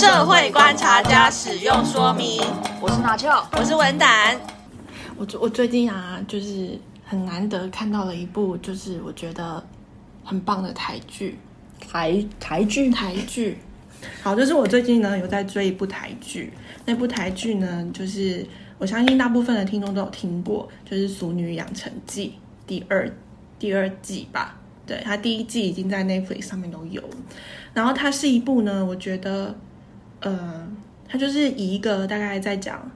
社会观察家使用说明。我是拿翘，我是文胆。我我最近啊，就是很难得看到了一部，就是我觉得很棒的台剧。台台剧，台剧。好，就是我最近呢有在追一部台剧，那部台剧呢，就是我相信大部分的听众都有听过，就是《俗女养成记》第二第二季吧。对，它第一季已经在 Netflix 上面都有，然后它是一部呢，我觉得，呃，他就是以一个大概在讲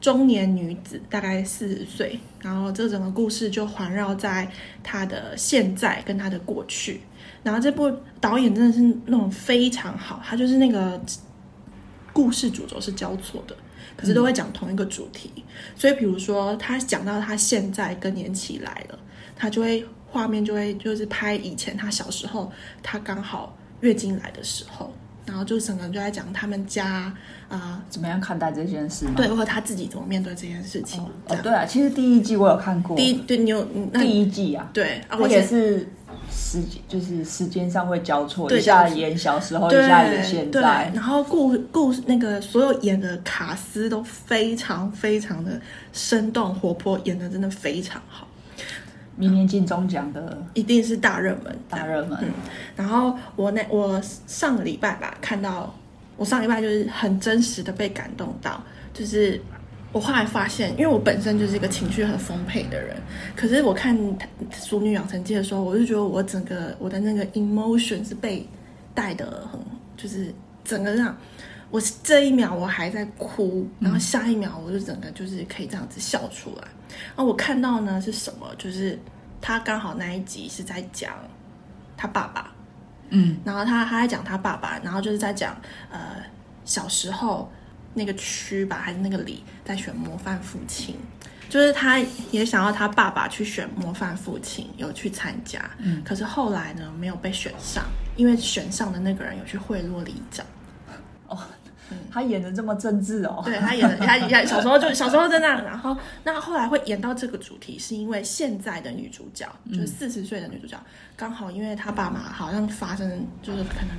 中年女子，大概四十岁，然后这整个故事就环绕在她的现在跟她的过去，然后这部导演真的是那种非常好，他就是那个故事主轴是交错的，可是都会讲同一个主题，所以比如说他讲到他现在更年期来了，他就会。画面就会就是拍以前他小时候，他刚好月经来的时候，然后就整个人就在讲他们家啊、呃、怎么样看待这件事，对，或者他自己怎么面对这件事情。哦，哦对啊，其实第一季我有看过，第一对你有第一季啊，对，而且是时就是时间上会交错，对一下演小时候，一下演现在，然后故故那个所有演的卡斯都非常非常的生动活泼，演的真的非常好。明年金钟奖的一定是大热门，大热门。嗯，然后我那我上个礼拜吧，看到我上礼拜就是很真实的被感动到，就是我后来发现，因为我本身就是一个情绪很丰沛的人，可是我看《熟女养成记》的时候，我就觉得我整个我的那个 emotion 是被带的很，就是整个让我这一秒我还在哭，然后下一秒我就整个就是可以这样子笑出来。然后我看到呢是什么？就是他刚好那一集是在讲他爸爸，嗯，然后他他在讲他爸爸，然后就是在讲呃小时候那个区吧还是那个里在选模范父亲，就是他也想要他爸爸去选模范父亲，有去参加，嗯，可是后来呢没有被选上，因为选上的那个人有去贿赂里长，哦。他演的这么政治哦，对，他演 的，他他小时候就小时候在那，然后那后来会演到这个主题，是因为现在的女主角，嗯、就是四十岁的女主角，刚好因为他爸妈好像发生，就是可能，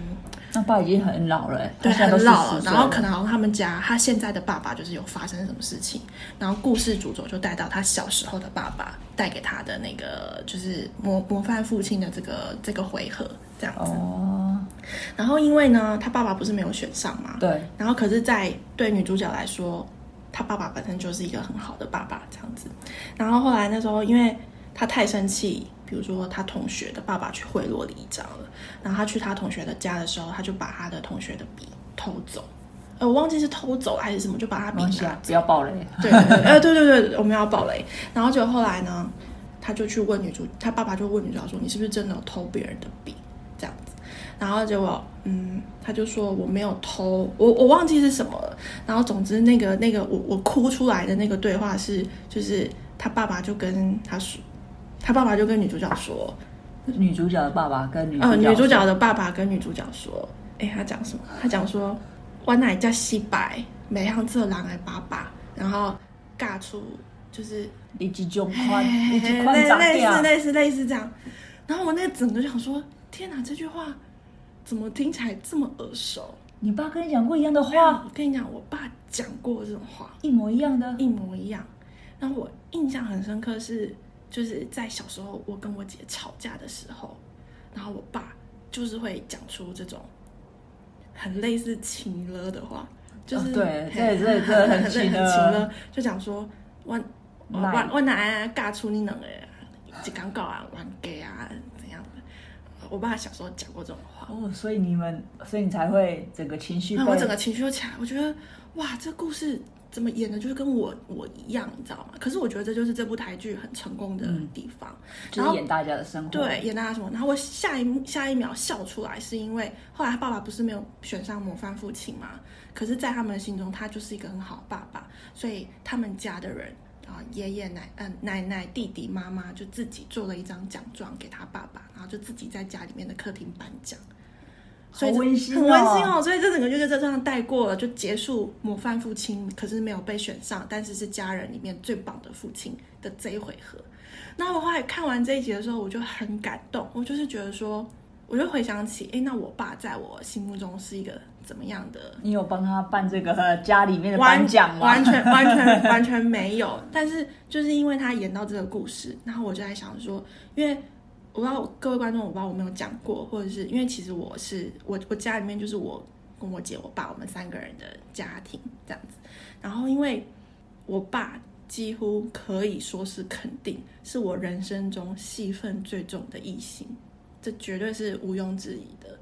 那爸已经很老了，对，很老了，然后可能好像他们家他现在的爸爸就是有发生什么事情，然后故事主轴就带到他小时候的爸爸带给他的那个就是模模范父亲的这个这个回合这样子。哦然后因为呢，他爸爸不是没有选上嘛？对。然后可是，在对女主角来说，他爸爸本身就是一个很好的爸爸，这样子。然后后来那时候，因为他太生气，比如说他同学的爸爸去贿赂里长了，然后他去他同学的家的时候，他就把他的同学的笔偷走。呃，我忘记是偷走还是什么，就把他笔拿走。不要暴雷。对对对，我们要暴雷。然后就后来呢，他就去问女主，他爸爸就问女主角说：“你是不是真的有偷别人的笔？”这样子。然后结果，嗯，他就说我没有偷，我我忘记是什么了。然后总之，那个那个我我哭出来的那个对话是，就是他爸爸就跟他说，他爸爸就跟女主角说，女主角的爸爸跟女呃女主角的爸爸跟女主角说，哎，他讲什么？他讲说，我奶叫西白，没像这狼来爸爸，然后尬出就是你几种宽，你几宽类似类似类似这样。然后我那个整个就想说，天哪，这句话。怎么听起来这么耳熟？你爸跟你讲过一样的话？我跟你讲，我爸讲过这种话，一模一样的，一模一样。然后我印象很深刻是，就是在小时候我跟我姐吵架的时候，然后我爸就是会讲出这种很类似情了的话，就是、哦、对对对对，很情了，就讲说我我我我哪尬出你两个，一刚搞啊，玩 gay 啊。我爸小时候讲过这种话哦，所以你们，所以你才会整个情绪、嗯，我整个情绪就起来。我觉得哇，这故事怎么演的，就是跟我我一样，你知道吗？可是我觉得这就是这部台剧很成功的地方，嗯、就是演大家的生活，对，演大家什么。然后我下一下一秒笑出来，是因为后来他爸爸不是没有选上模范父亲嘛？可是，在他们心中，他就是一个很好的爸爸，所以他们家的人。啊，爷爷奶嗯奶奶弟弟妈妈就自己做了一张奖状给他爸爸，然后就自己在家里面的客厅颁奖，所以很温馨，很温馨哦。所以这整个就就这样带过了，就结束模范父亲，可是没有被选上，但是是家人里面最棒的父亲的这一回合。那我后来看完这一集的时候，我就很感动，我就是觉得说，我就回想起，哎，那我爸在我心目中是一个怎么样的。你有帮他办这个家里面的颁奖吗？完全完全 完全没有。但是就是因为他演到这个故事，然后我就在想说，因为我不知道各位观众，我不知道我没有讲过，或者是因为其实我是我我家里面就是我跟我姐、我爸我们三个人的家庭这样子。然后因为我爸几乎可以说是肯定是我人生中戏份最重的异性。这绝对是毋庸置疑的，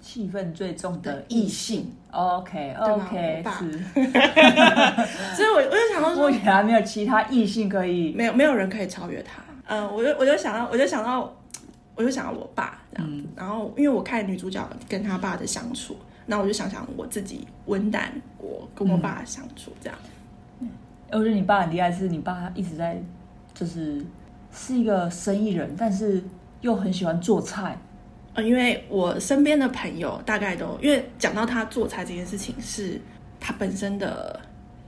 戏份最重的异性。OK OK，是。所以我我就想到说，目前还没有其他异性可以，没有没有人可以超越他。嗯，我就我就想到，我就想到，我就想到我爸这样子。嗯、然后因为我看女主角跟她爸的相处，那我就想想我自己温胆，我跟我爸的相处这样。嗯，我觉得你爸很厉害，是你爸一直在就是是一个生意人，但是。又很喜欢做菜，呃，因为我身边的朋友大概都因为讲到他做菜这件事情是他本身的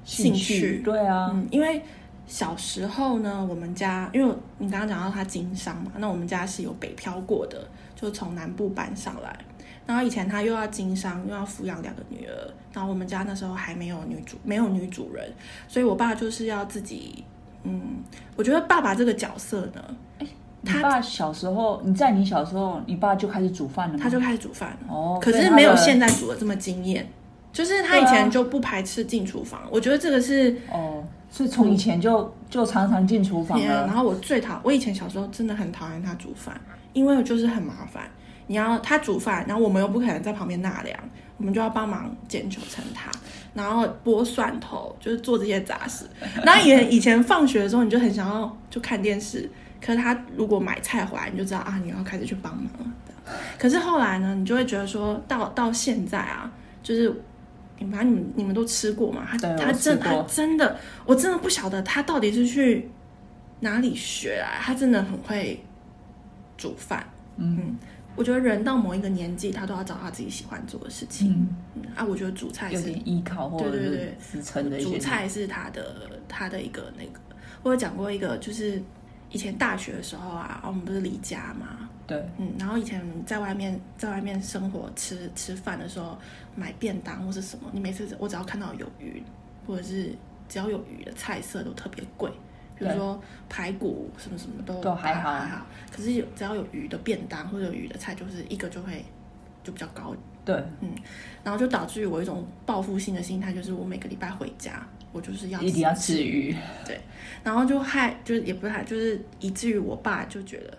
兴趣，兴趣对啊，嗯，因为小时候呢，我们家因为你刚刚讲到他经商嘛，那我们家是有北漂过的，就从南部搬上来，然后以前他又要经商，又要抚养两个女儿，然后我们家那时候还没有女主，没有女主人，所以我爸就是要自己，嗯，我觉得爸爸这个角色呢，欸他爸小时候，你在你小时候，你爸就开始煮饭了吗？他就开始煮饭哦，可是没有现在煮的这么惊艳。就是他以前就不排斥进厨房，我觉得这个是哦，所以从以前就就常常进厨房了。然后我最讨，我以前小时候真的很讨厌他煮饭，因为就是很麻烦。你要他煮饭，然后我们又不可能在旁边纳凉，我们就要帮忙捡九层塔，然后剥蒜头，就是做这些杂事。然后以以前放学的时候，你就很想要就看电视。可是他如果买菜回来，你就知道啊，你要开始去帮忙了。可是后来呢，你就会觉得说到到现在啊，就是你把你们你们都吃过吗，他他真他真的，我真的不晓得他到底是去哪里学来，他真的很会煮饭。嗯，嗯，我觉得人到某一个年纪，他都要找他自己喜欢做的事情。嗯，嗯啊，我觉得煮菜是有点依靠或者对对对支撑的。煮菜是他的他的一个那个，我有讲过一个就是。以前大学的时候啊，我们不是离家嘛？对，嗯，然后以前在外面在外面生活吃吃饭的时候，买便当或是什么，你每次我只要看到有鱼，或者是只要有鱼的菜色都特别贵，比如说排骨什么什么都都还好还好，可是有只要有鱼的便当或者有鱼的菜，就是一个就会就比较高。对，嗯，然后就导致于我一种报复性的心态，就是我每个礼拜回家。我就是要一定要吃鱼，对，然后就害，就是也不是害，就是以至于我爸就觉得，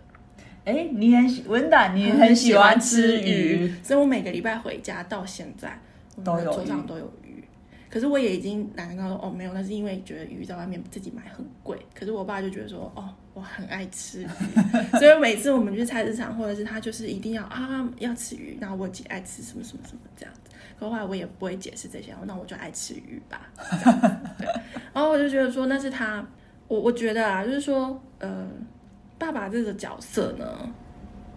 哎，你很喜温胆，你很喜欢吃鱼，所以我每个礼拜回家到现在，都有桌上都有鱼。可是我也已经懒得跟他说，哦，没有，那是因为觉得鱼在外面自己买很贵。可是我爸就觉得说，哦，我很爱吃鱼，所以每次我们去菜市场，或者是他就是一定要啊要吃鱼，然后我姐爱吃什么什么什么这样子。可后来我也不会解释这些，那我就爱吃鱼吧。对，然后我就觉得说那是他，我我觉得啊，就是说，呃，爸爸这个角色呢，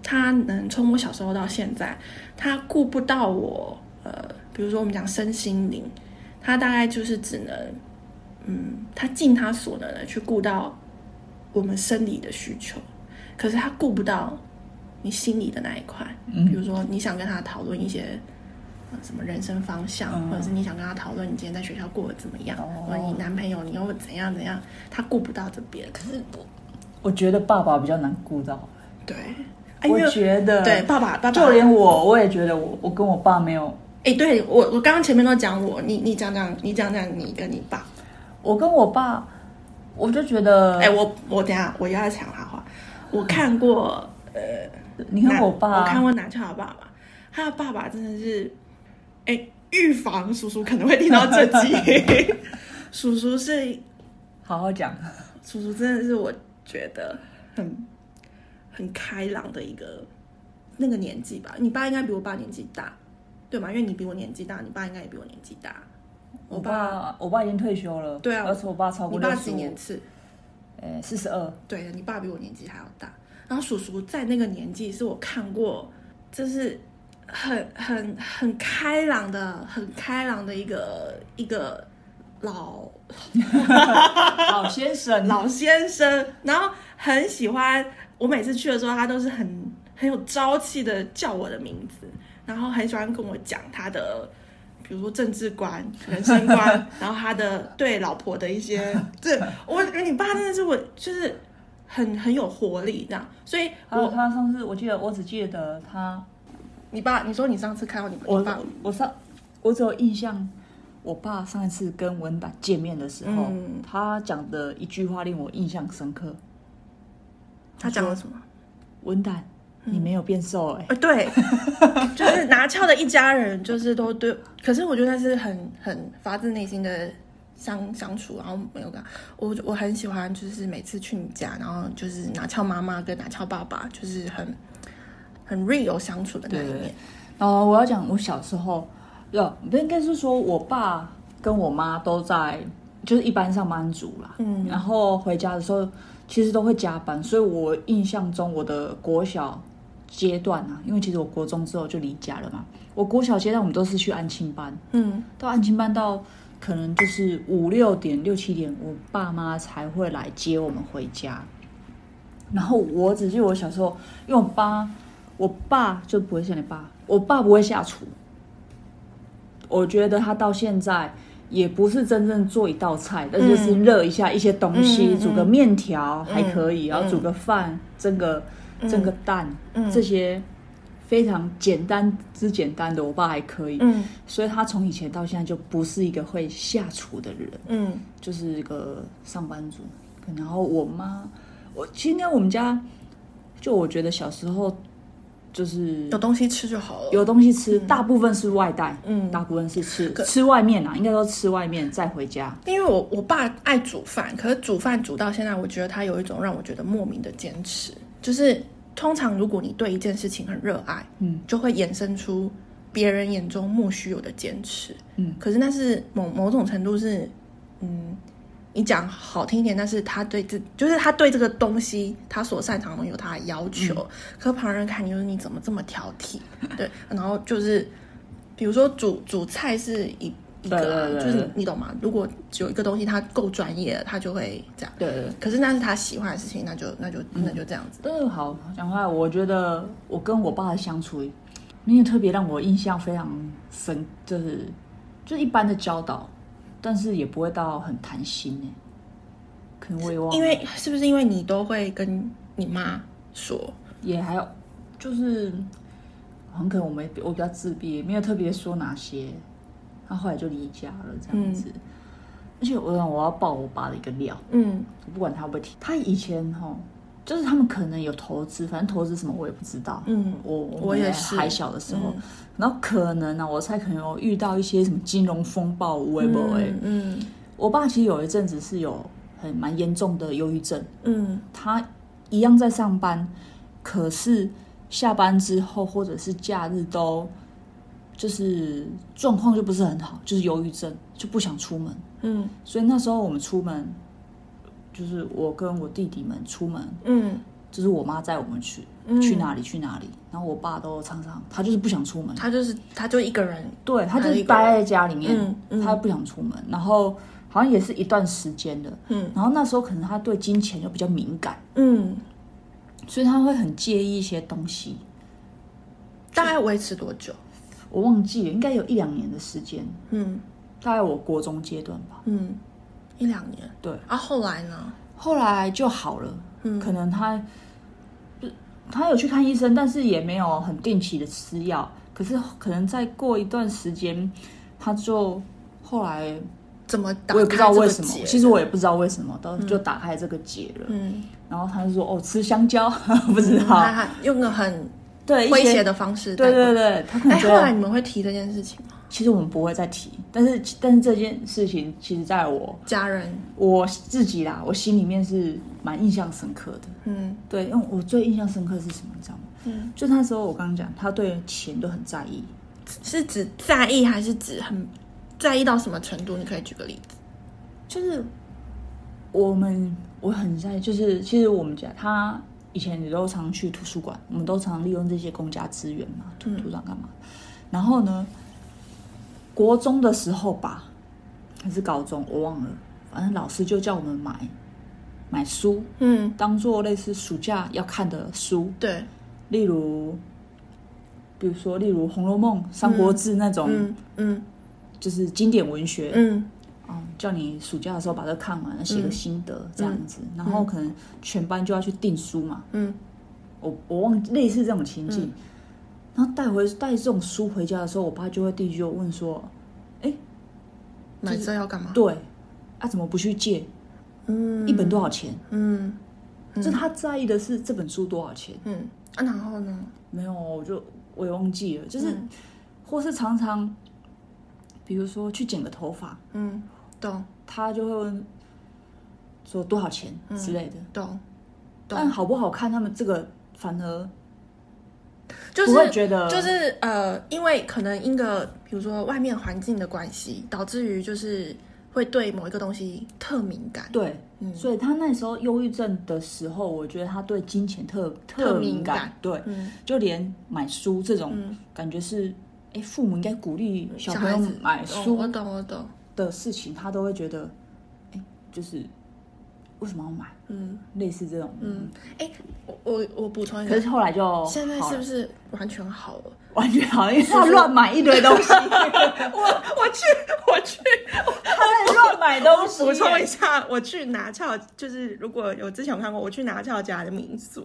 他能从我小时候到现在，他顾不到我，呃，比如说我们讲身心灵。他大概就是只能，嗯，他尽他所能的去顾到我们生理的需求，可是他顾不到你心里的那一块。嗯，比如说你想跟他讨论一些什么人生方向，嗯，或者是你想跟他讨论你今天在学校过得怎么样，哦，或者你男朋友你又怎样怎样，他顾不到这边。可是我我觉得爸爸比较难顾到。对，我觉得对爸爸，爸爸。就连我我也觉得我我跟我爸没有。哎，对我，我刚刚前面都讲我，你你讲讲，你讲讲你跟你爸，我跟我爸，我就觉得，哎，我我等下我要抢他话，我看过，呃，你看我爸，我看过南俏的爸爸，他的爸爸真的是，哎，预防叔叔可能会听到这集，叔叔是，好好讲，叔叔真的是我觉得很很开朗的一个那个年纪吧，你爸应该比我爸年纪大。对吗？因为你比我年纪大，你爸应该也比我年纪大。我爸，我爸已经退休了。对啊，而且我爸超过。你爸几年次？呃，四十二。对，你爸比我年纪还要大。然后叔叔在那个年纪是我看过，就是很很很开朗的，很开朗的一个一个老 老先生，老先生。然后很喜欢我每次去的时候，他都是很很有朝气的叫我的名字。然后很喜欢跟我讲他的比如说政治观、人生观，然后他的对老婆的一些，这我你爸真的是我就是很很有活力这样，所以我他上次我记得我只记得他，你爸你说你上次看到你们，爸我我上我只有印象，我爸上一次跟文胆见面的时候，嗯、他讲的一句话令我印象深刻。他讲了什么？文胆。你没有变瘦哎、欸，呃，对，就是拿翘的一家人，就是都对。可是我觉得那是很很发自内心的相相处，然后没有感。我我很喜欢，就是每次去你家，然后就是拿翘妈妈跟拿翘爸爸，就是很很 real 相处的那一面。对然后我要讲我小时候，要不应该是说我爸跟我妈都在，就是一般上班族啦。嗯，然后回家的时候其实都会加班，所以我印象中我的国小。阶段啊，因为其实我国中之后就离家了嘛。我国小阶段我们都是去安亲班，嗯，到安亲班到可能就是五六点、六七点，我爸妈才会来接我们回家。然后我只记得我小时候，因为我爸，我爸就不会像你爸，我爸不会下厨。我觉得他到现在也不是真正做一道菜，但就是热一下一些东西，嗯、煮个面条还可以，嗯、然后煮个饭，蒸个。蒸个蛋，嗯、这些非常简单之简单的，我爸还可以。嗯，所以他从以前到现在就不是一个会下厨的人。嗯，就是一个上班族。然后我妈，我今天我们家，就我觉得小时候就是有东西吃就好了，有东西吃，嗯、大部分是外带，嗯，大部分是吃吃外面啊，应该都吃外面再回家。因为我我爸爱煮饭，可是煮饭煮到现在，我觉得他有一种让我觉得莫名的坚持。就是通常，如果你对一件事情很热爱，嗯，就会衍生出别人眼中莫须有的坚持，嗯。可是那是某某种程度是，嗯，你讲好听一点，但是他对这就是他对这个东西，他所擅长的有他的要求。嗯、可旁人看你就是你怎么这么挑剔，对。然后就是比如说煮煮菜是一。一个、啊，对对对对，就是你懂吗？如果有一个东西他够专业了，他就会这样。对，对，对。可是那是他喜欢的事情，那就那就那就这样子。嗯，好，讲话，我觉得我跟我爸的相处，没有特别让我印象非常深，就是就一般的教导，但是也不会到很谈心呢。可能我也忘了，因为是不是因为你都会跟你妈说？也还有，就是很可能我们我比较自闭，没有特别说哪些。他后来就离家了，这样子。嗯、而且我我要爆我爸的一个料，嗯，我不管他会不会提。他以前哈，就是他们可能有投资，反正投资什么我也不知道。嗯，我我也是还小的时候，嗯、然后可能呢、啊，我猜可能有遇到一些什么金融风暴，微博哎。嗯，我爸其实有一阵子是有很蛮严重的忧郁症。嗯，他一样在上班，可是下班之后或者是假日都。就是状况就不是很好，就是忧郁症，就不想出门。嗯，所以那时候我们出门，就是我跟我弟弟们出门，嗯，就是我妈载我们去，嗯、去哪里去哪里，然后我爸都常常他就是不想出门，他就是他就一个人，对，他就待在家里面，他不想出门，然后好像也是一段时间的，嗯，然后那时候可能他对金钱又比较敏感，嗯，所以他会很介意一些东西，大概维持多久？我忘记了，应该有一两年的时间。嗯，大概我国中阶段吧。嗯，一两年。对啊，后来呢？后来就好了。嗯，可能他，他有去看医生，但是也没有很定期的吃药。可是可能再过一段时间，他就后来怎么打？我也不知道为什么。其实我也不知道为什么，都就打开这个结了。嗯，然后他就说：“哦，吃香蕉。”不知道，他用个很。对威胁的方式，对对对，他可能。哎，后来你们会提这件事情吗？其实我们不会再提，但是但是这件事情，其实在我家人我自己啦，我心里面是蛮印象深刻的。嗯，对，因为我最印象深刻是什么，你知道吗？嗯，就那时候我刚刚讲，他对钱都很在意，是指在意还是指很在意到什么程度？你可以举个例子。就是我们我很在意，就是其实我们家他。以前你都常去图书馆，我们都常利用这些公家资源嘛，图图书馆干嘛？嗯、然后呢，国中的时候吧，还是高中，我忘了。反正老师就叫我们买买书，嗯，当做类似暑假要看的书。对，例如，比如说，例如《红楼梦》《三国志》那种，嗯，嗯就是经典文学，叫你暑假的时候把这看完，写个心得、嗯、这样子，然后可能全班就要去订书嘛，嗯，我我忘类似这种情境，嗯、然后带回带这种书回家的时候，我爸就会第一句就问说，哎，买这要干嘛？对，啊，怎么不去借？嗯，一本多少钱？嗯，就他在意的是这本书多少钱？嗯，啊，然后呢？没有，我就我也忘记了，就是，嗯、或是常常。比如说去剪个头发，嗯，懂，他就会问说多少钱之类的，懂，但好不好看，他们这个反而就是不会觉得，就是呃，因为可能因个比如说外面环境的关系，导致于就是会对某一个东西特敏感，对，嗯，所以他那时候忧郁症的时候，我觉得他对金钱特特敏感，对，嗯，就连买书这种感觉是。哎，父母应该鼓励小朋友买书，我懂我懂的事情，他都会觉得，哎，就是为什么要买？嗯，类似这种，嗯，哎，我我我补充一下，可是后来就现在是不是完全好了？完全好，因为他乱买一堆东西。我我去我去，他在乱买东西。补充一下，我去拿翘，就是如果有之前有看过，我去拿翘家的民宿。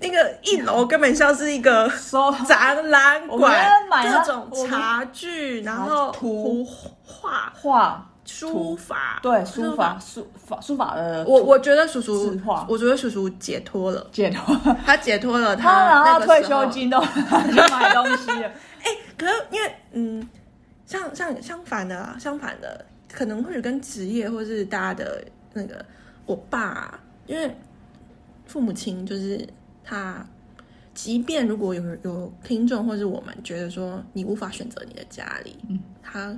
那个一楼根本像是一个 展览馆，各种茶具，然后图画画书法，对书法书法书法的。我我觉得叔叔，我觉得叔叔解脱了，解脱，他解脱了，他拿退休金都 去买东西了。哎，可是因为嗯，像像相反的，相反的，可能或许跟职业或是大家的那个，我爸因为。父母亲就是他，即便如果有有听众或是我们觉得说你无法选择你的家里，嗯，他，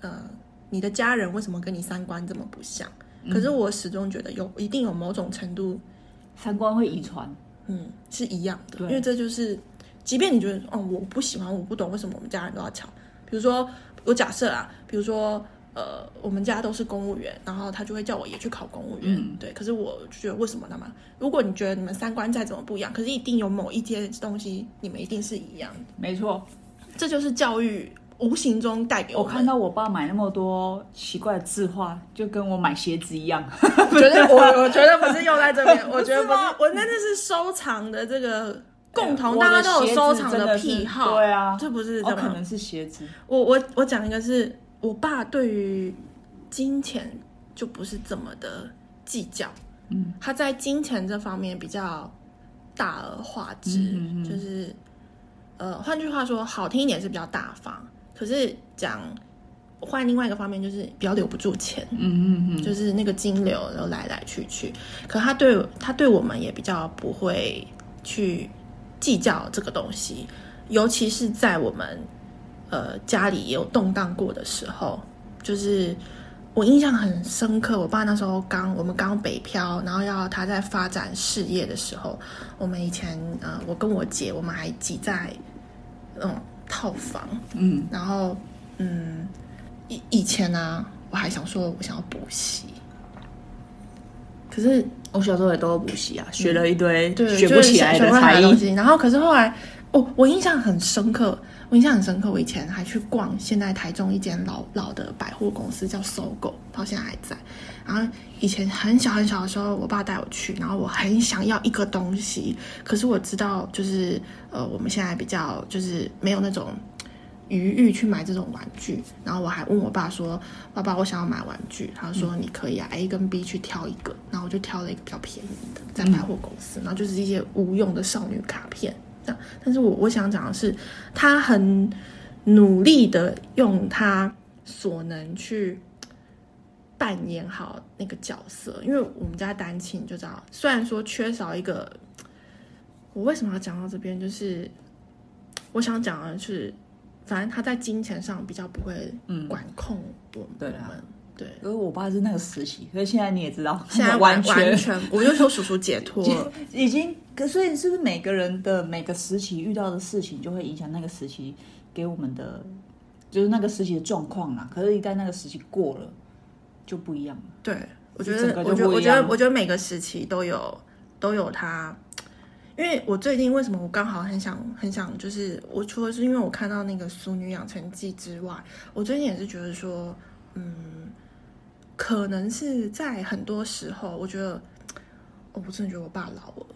呃，你的家人为什么跟你三观这么不像？嗯，可是我始终觉得有一定有某种程度，三观会遗传，嗯，是一样的，因为这就是，即便你觉得哦，我不喜欢，我不懂为什么我们家人都要抢，比如说我假设啊，比如说。呃，我们家都是公务员，然后他就会叫我也去考公务员。嗯、对，可是我就觉得为什么那么？如果你觉得你们三观再怎么不一样，可是一定有某一些东西你们一定是一样的。没错，这就是教育无形中带给我。我看到我爸买那么多奇怪的字画，就跟我买鞋子一样。我觉得我我觉得不是用在这边，我觉得不是，我那那是收藏的这个共同，大家都有收藏的癖好。对啊，这不是，这可能是鞋子。我我我讲一个是。我爸对于金钱就不是这么的计较，嗯，他在金钱这方面比较大而化之，嗯嗯嗯就是，呃，换句话说，好听一点是比较大方，可是讲换另外一个方面就是比较留不住钱，嗯嗯嗯，就是那个金流然后来来去去，可他对他对我们也比较不会去计较这个东西，尤其是在我们。呃，家里也有动荡过的时候，就是我印象很深刻。我爸那时候刚我们刚北漂，然后要他在发展事业的时候，我们以前呃，我跟我姐我们还挤在那种套房，嗯，然后嗯，以以前呢、啊，我还想说我想要补习，可是我小时候也都有补习啊，学了一堆对学不起来的才艺，然后可是后来，哦，我印象很深刻。我印象很深刻，我以前还去逛现在台中一间老老的百货公司，叫 SOGO，到现在还在。然后以前很小很小的时候，我爸带我去，然后我很想要一个东西，可是我知道就是呃，我们现在比较就是没有那种余裕去买这种玩具。然后我还问我爸说：“爸爸，我想要买玩具。”他说：“你可以啊，A 跟 B 去挑一个。”然后我就挑了一个比较便宜的，在百货公司，然后就是一些无用的少女卡片。但是我我想讲的是，他很努力的用他所能去扮演好那个角色，因为我们家单亲就知道，虽然说缺少一个，我为什么要讲到这边？就是我想讲的是，反正他在金钱上比较不会管控我们。嗯、对啊。对，因为我爸是那个时期，所以现在你也知道，现在 完全，完全我就说叔叔解脱了，已经。可所以是不是每个人的每个时期遇到的事情，就会影响那个时期给我们的，就是那个时期的状况啊？可是，一旦那个时期过了，就不一样了。对，我觉得，我觉得，我觉得，我觉得每个时期都有都有它，因为我最近为什么我刚好很想很想，就是我除了是因为我看到那个《俗女养成记》之外，我最近也是觉得说，嗯，可能是在很多时候，我觉得，哦，我真的觉得我爸老了。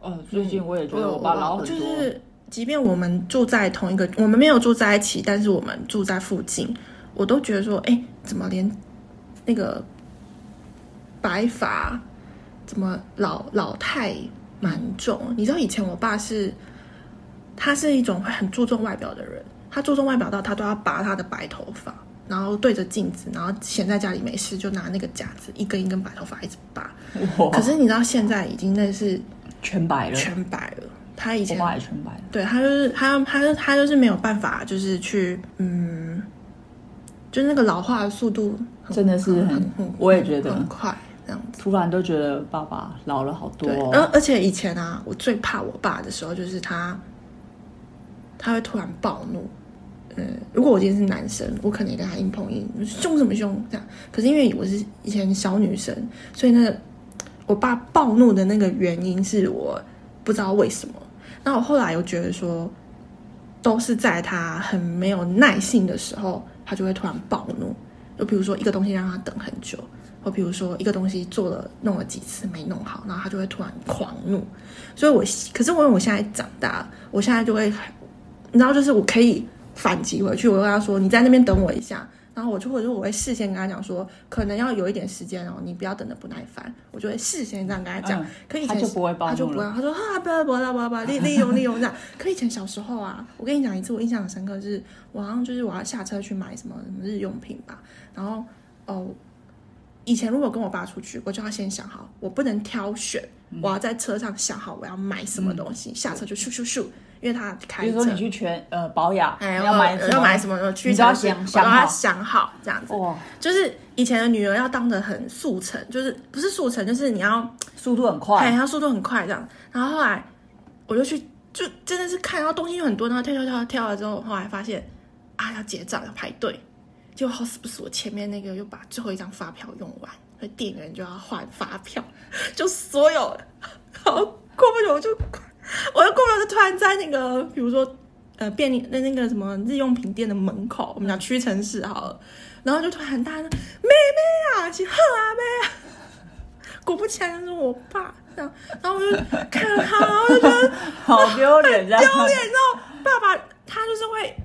哦，最近我也觉得我爸老很多。就是，即便我们住在同一个，我们没有住在一起，但是我们住在附近，我都觉得说，哎，怎么连那个白发，怎么老老态？蛮重，你知道以前我爸是，他是一种会很注重外表的人，他注重外表到他都要拔他的白头发，然后对着镜子，然后闲在家里没事就拿那个夹子一根一根白头发一直拔。可是你知道现在已经那是全白了，全白了。他以前我爸也全白了，对他就是他他他就是没有办法，就是去嗯，就是那个老化的速度真的是很，我也觉得很快。这样子，突然都觉得爸爸老了好多哦。而而且以前啊，我最怕我爸的时候，就是他他会突然暴怒。嗯，如果我今天是男生，我可能也跟他硬碰硬，凶什么凶这样。可是因为我是以前小女生，所以那个我爸暴怒的那个原因是我不知道为什么。那我后来又觉得说，都是在他很没有耐性的时候，他就会突然暴怒。就比如说一个东西让他等很久。或比如说一个东西做了弄了几次没弄好，然后他就会突然狂怒。所以我可是我因为我现在长大了，我现在就会，你知道，就是我可以反击回去。我跟他说：“你在那边等我一下。”然后我就或者我会事先跟他讲说：“可能要有一点时间哦，你不要等的不耐烦。”我就会事先这样跟他讲。嗯、可以前他就不会暴怒，他就不会，他说：“啊，不要不要不要不要利利用利用这样。”可以前小时候啊，我跟你讲一次，我印象很深刻，就是我好像就是我要下车去买什么什么日用品吧，然后哦。以前如果跟我爸出去，我就要先想好，我不能挑选，嗯、我要在车上想好我要买什么东西，嗯、下车就咻咻咻，因为他开。比如说你去全呃保养，哎，要买要买什么？去超市，我都要想好这样子。哇，就是以前的女儿要当的很速成，就是不是速成，就是你要速度很快，哎，要速度很快这样。然后后来我就去，就真的是看，然后东西有很多，然后跳跳跳跳了之后，后来发现啊，要结账要排队。就好死不死，我前面那个又把最后一张发票用完，所以店员就要换发票，就所有，好过不久我就，我又过不久就突然在那个，比如说呃便利那那个什么日用品店的门口，我们讲屈臣氏好了，然后就突然很大声，妹妹啊，去喝啊妹，果不其然就是我爸这样，然后我就看到他，我就觉得好丢脸，丢脸，然后爸爸他就是会。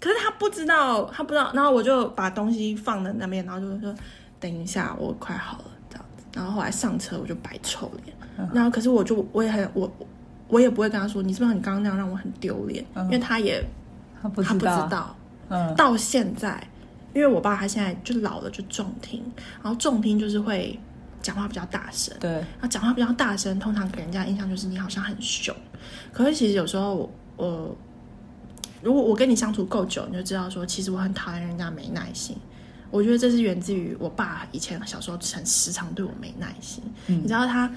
可是他不知道，他不知道，然后我就把东西放在那边，然后就说：“等一下，我快好了。”这样子，然后后来上车我就摆臭脸，然后可是我就我也很我我也不会跟他说：“你是不是你刚刚那样让我很丢脸？”嗯、因为他也他不知道，他不知道，嗯，到现在，因为我爸他现在就老了，就重听，然后重听就是会讲话比较大声，对，然后讲话比较大声，通常给人家印象就是你好像很凶，可是其实有时候我。我如果我跟你相处够久，你就知道说，其实我很讨厌人家没耐心。我觉得这是源自于我爸以前小时候很时常对我没耐心。嗯、你知道他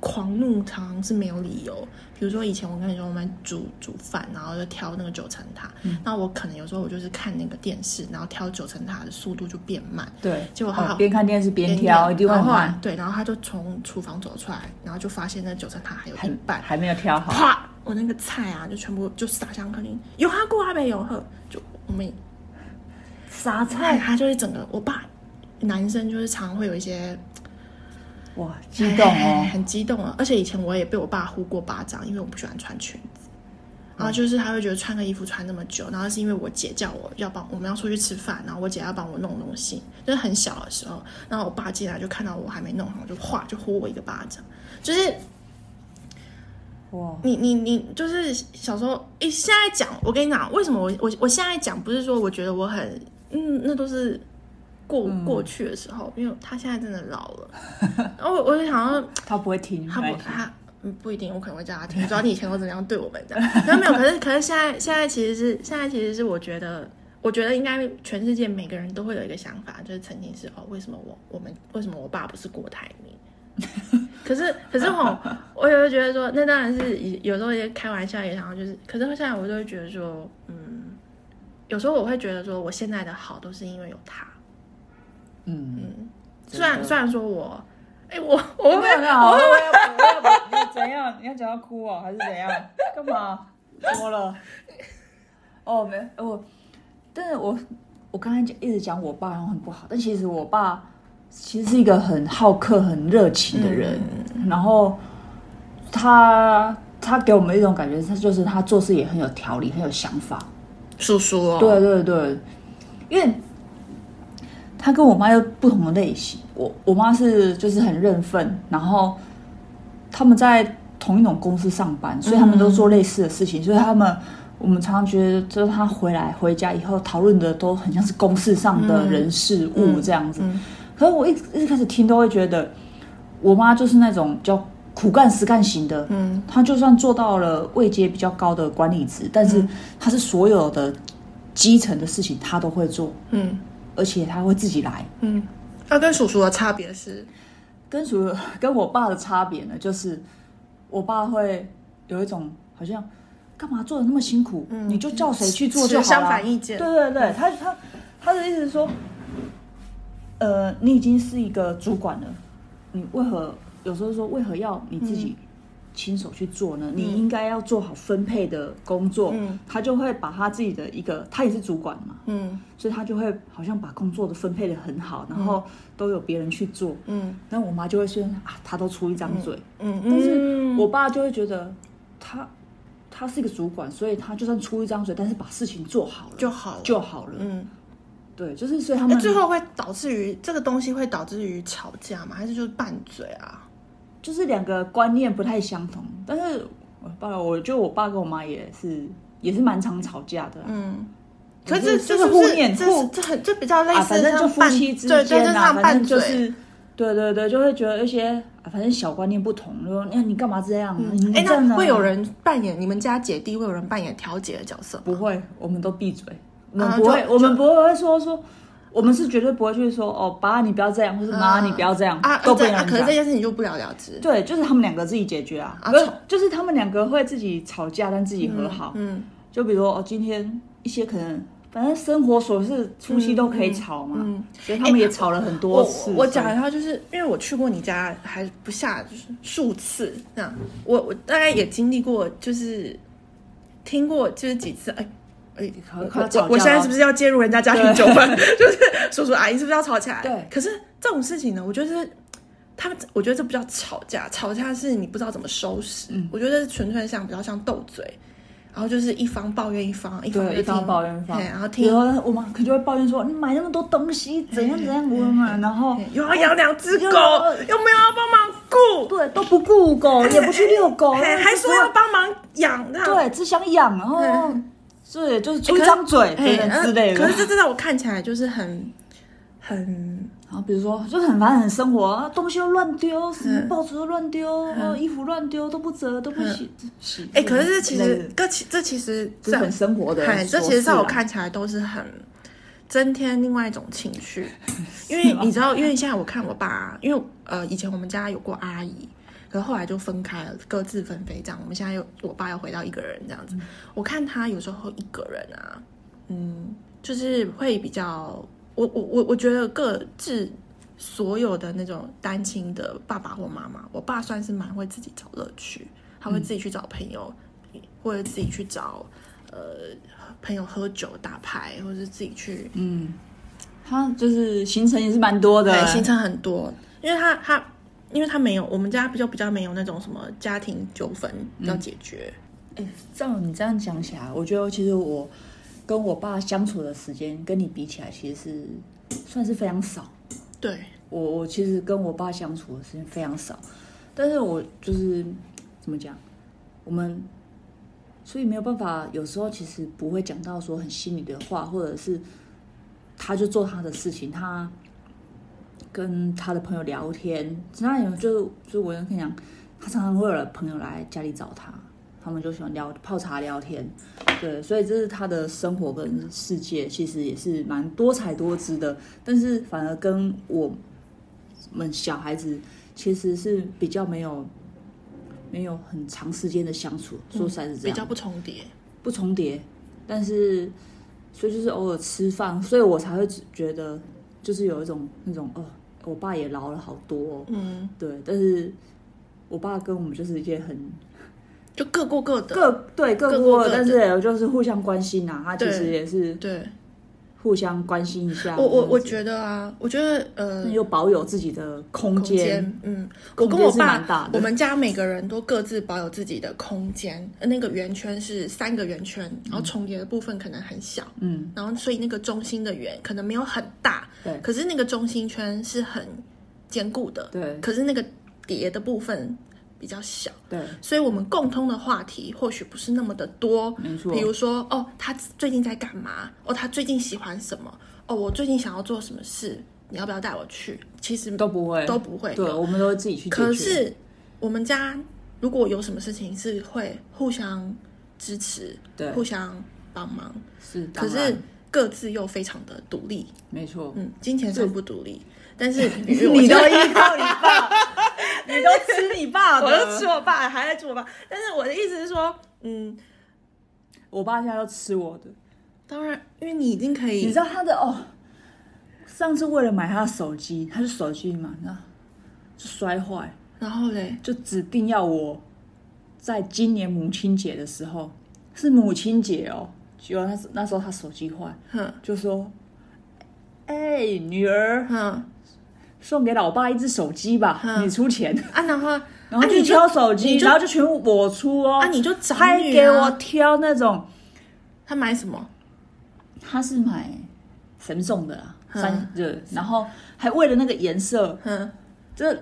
狂怒常常是没有理由。比如说以前我跟你说我们煮煮饭，然后就挑那个九层塔，嗯、那我可能有时候我就是看那个电视，然后挑九层塔的速度就变慢。对，结果他边看电视边挑，一定会慢。对，然后他就从厨房走出来，然后就发现那九层塔还有一半还，还没有挑好。啪！我那个菜啊，就全部就撒向客厅，有哈过阿没有喝，就我们撒菜，他就是整个我爸男生就是常会有一些哇激动哦，很激动啊！而且以前我也被我爸呼过巴掌，因为我不喜欢穿裙子，然后就是他会觉得穿个衣服穿那么久，然后是因为我姐叫我要帮我们要出去吃饭，然后我姐要帮我弄东西，就是很小的时候，然后我爸进来就看到我还没弄好，就哗就呼我一个巴掌，就是。哇，你你你就是小时候，诶，现在讲，我跟你讲，为什么我我我现在讲不是说我觉得我很，嗯，那都是过、嗯、过去的时候，因为他现在真的老了，然 后我我就想要他不会听，他不他嗯不一定，我可能会叫他听，主要你以前都怎么样对我们的，没 有没有，可是可是现在现在其实是现在其实是我觉得我觉得应该全世界每个人都会有一个想法，就是曾经是哦，为什么我我们为什么我爸不是郭台铭？可是，可是吼，我也会觉得说，那当然是有时候也开玩笑，也想要就是，可是现在我就会觉得说，嗯，有时候我会觉得说，我现在的好都是因为有他，嗯嗯，虽然虽然说我，哎，我我会不会，我会不会，怎样？你要讲到哭哦，还是怎样？干嘛？怎么了？哦，没，我，但是我我刚才讲一直讲我爸很不好，但其实我爸其实是一个很好客、很热情的人。嗯、然后他他给我们一种感觉，他就是他做事也很有条理、很有想法。叔叔哦，对对对，因为他跟我妈有不同的类型。我我妈是就是很认份，然后他们在同一种公司上班，所以他们都做类似的事情，嗯、所以他们我们常常觉得，就是他回来回家以后讨论的都很像是公事上的人事物这样子。嗯嗯、可是我一一开始听都会觉得，我妈就是那种叫苦干实干型的。嗯，她就算做到了位阶比较高的管理职，但是她是所有的基层的事情她都会做。嗯，而且他会自己来。嗯。那跟叔叔的差别是，跟叔跟我爸的差别呢，就是我爸会有一种好像干嘛做的那么辛苦，嗯、你就叫谁去做就好了。相反意见。对对对，他他他的意思是说，呃，你已经是一个主管了，你为何有时候说为何要你自己？亲手去做呢？你应该要做好分配的工作。嗯，他就会把他自己的一个，他也是主管嘛，嗯，所以他就会好像把工作的分配的很好，然后都有别人去做。嗯，那我妈就会说啊，他都出一张嘴。嗯，但是我爸就会觉得他他是一个主管，所以他就算出一张嘴，但是把事情做好了就好了，就好了。嗯，对，就是所以他们最后会导致于这个东西会导致于吵架吗？还是就是拌嘴啊？就是两个观念不太相同，但是我爸，我觉得我爸跟我妈也是也是蛮常吵架的。嗯，可是就是互念，这这很就比较类似，反正就夫妻之间啊，反正就是对对对，就会觉得一些反正小观念不同，就说你你干嘛这样？哎，那会有人扮演你们家姐弟会有人扮演调解的角色？不会，我们都闭嘴，我们不会，我们不会说说。我们是绝对不会去说哦，爸，你不要这样，或是妈，你不要这样，啊，都不能讲。可是这件事情就不了了之。对，就是他们两个自己解决啊，不是，就是他们两个会自己吵架，但自己和好。嗯，就比如说哦，今天一些可能，反正生活琐事，夫妻都可以吵嘛。嗯，所以他们也吵了很多次。我讲一下，就是因为我去过你家，还不下就是数次。这样，我我大概也经历过，就是听过就是几次，哎。我我现在是不是要介入人家家庭纠纷？就是叔叔阿姨是不是要吵起来？对。可是这种事情呢，我觉得是他们，我觉得这不叫吵架，吵架是你不知道怎么收拾。嗯。我觉得纯粹像比较像斗嘴，然后就是一方抱怨一方，一方一方抱怨一方，然后听。然后我妈可能就会抱怨说：“你买那么多东西，怎样怎样我嘛？”然后又要养两只狗，又没有要帮忙顾，对，都不顾狗，也不去遛狗，还说要帮忙养，对，只想养，然后。对，就是出一张嘴等等之类的。可是这真的我看起来就是很很，然后比如说就很烦很生活啊，东西又乱丢，什么报纸都乱丢，然后衣服乱丢都不折都不洗洗。哎，可是这其实这其这其实是很生活的，这其实在我看起来都是很增添另外一种情绪，因为你知道，因为现在我看我爸，因为呃以前我们家有过阿姨。可是后来就分开了，各自分飞这样。我们现在又我爸又回到一个人这样子。嗯、我看他有时候一个人啊，嗯，就是会比较，我我我我觉得各自所有的那种单亲的爸爸或妈妈，我爸算是蛮会自己找乐趣，他会自己去找朋友，嗯、或者自己去找呃朋友喝酒打牌，或者是自己去，嗯，他就是行程也是蛮多的，行程很多，因为他他。因为他没有，我们家比较比较没有那种什么家庭纠纷要解决。哎、嗯，照你这样讲起来，我觉得其实我跟我爸相处的时间跟你比起来，其实是算是非常少。对，我我其实跟我爸相处的时间非常少，但是我就是怎么讲，我们所以没有办法，有时候其实不会讲到说很心里的话，或者是他就做他的事情，他。跟他的朋友聊天，那有就就我跟你讲，他常常会有朋友来家里找他，他们就喜欢聊泡茶聊天，对，所以这是他的生活跟世界，其实也是蛮多彩多姿的。但是反而跟我们小孩子其实是比较没有没有很长时间的相处，说实在是这样，比较不重叠，不重叠。但是所以就是偶尔吃饭，所以我才会觉得就是有一种那种哦。我爸也老了好多，嗯，对，但是我爸跟我们就是一件很就各过各的，各对各过各但是就是互相关心啊。他其实也是对互相关心一下。我我我觉得啊，我觉得呃，又保有自己的空间。嗯，我跟我爸，我们家每个人都各自保有自己的空间。那个圆圈是三个圆圈，然后重叠的部分可能很小，嗯，然后所以那个中心的圆可能没有很大，对，可是那个中心圈是很坚固的，对，可是那个叠的部分。比较小，对，所以我们共通的话题或许不是那么的多，没错。比如说，哦，他最近在干嘛？哦，他最近喜欢什么？哦，我最近想要做什么事？你要不要带我去？其实都不会，都不会。对，我们都会自己去。可是我们家如果有什么事情是会互相支持，对，互相帮忙，是。可是各自又非常的独立，没错。嗯，金钱上不独立，但是 你都依靠你爸。你都吃你爸的，我都吃我爸，还在吃我爸。但是我的意思是说，嗯，我爸现在要吃我的。当然，因为你已经可以，你知道他的哦。上次为了买他的手机，他是手机嘛，那就摔坏，然后嘞，就指定要我在今年母亲节的时候，是母亲节哦。结果他那时候他手机坏，哼，就说：“哎、欸，女儿，哼。”送给老爸一只手机吧，嗯、你出钱。啊，然后 然后去挑手机，然后就全部我出哦，啊，你就找、啊、还给我挑那种，他买什么？他是买神送的啦，嗯、三热，然后还为了那个颜色，嗯，这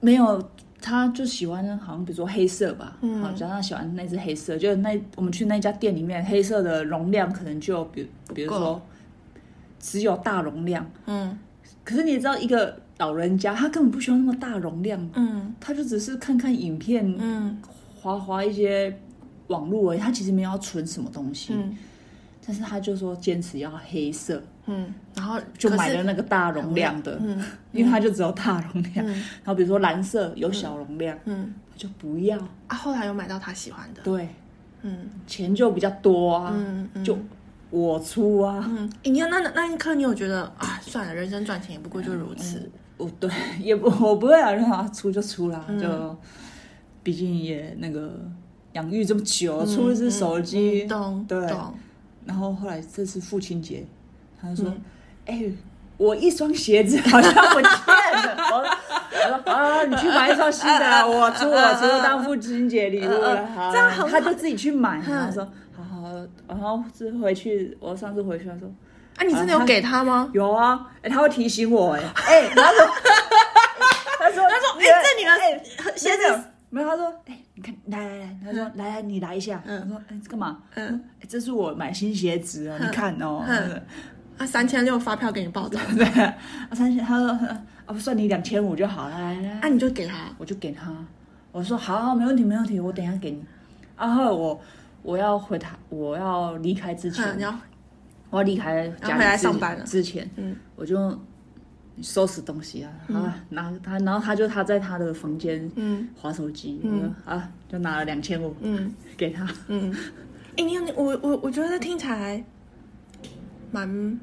没有，他就喜欢好像比如说黑色吧，嗯，好，假如他喜欢那只黑色，就那我们去那家店里面，黑色的容量可能就比比如说只有大容量，嗯。可是你知道，一个老人家他根本不需要那么大容量，嗯，他就只是看看影片，嗯，划划一些网络而已，他其实没有要存什么东西，嗯，但是他就说坚持要黑色，嗯，然后就买了那个大容量的，嗯，因为他就只有大容量，嗯，然后比如说蓝色有小容量，嗯，他就不要。啊，后来有买到他喜欢的，对，嗯，钱就比较多啊，嗯，就。我出啊，嗯，你看那那一刻，你有觉得啊，算了，人生赚钱也不过就如此。哦、嗯，对，也不，我不会啊，让他出就出啦，嗯、就毕竟也那个养育这么久，嗯、出一只手机，懂、嗯，对。懂然后后来这次父亲节，他就说：“哎、我一双鞋子好像不见了。”我说：“啊，你去买一双新的，我出我出当父亲节礼物了。”这样很好，他就自己去买，他、嗯、说。然后是回去，我上次回去他说：“啊，你真的有给他吗？”有啊，哎，他会提醒我，哎，哎，他说，他说，他说，哎，这女儿，哎，鞋子？没有，他说，哎，你看，来来来，他说，来来，你来一下，他说，哎，干嘛？嗯，这是我买新鞋子哦，你看哦，啊，三千六发票给你报的，对，啊，三千，他说，啊，不算你两千五就好了，来来，啊，你就给他，我就给他，我说好，好，没问题，没问题，我等一下给你，然后我。我要回他，我要离开之前，嗯、要我要离开家里上班了。之前，嗯，我就收拾东西啊，嗯、啊，拿他，然后他就他在他的房间，嗯，划手机，嗯，啊，就拿了两千五，嗯，给他，嗯，哎、欸，你你我我我觉得听起来蛮。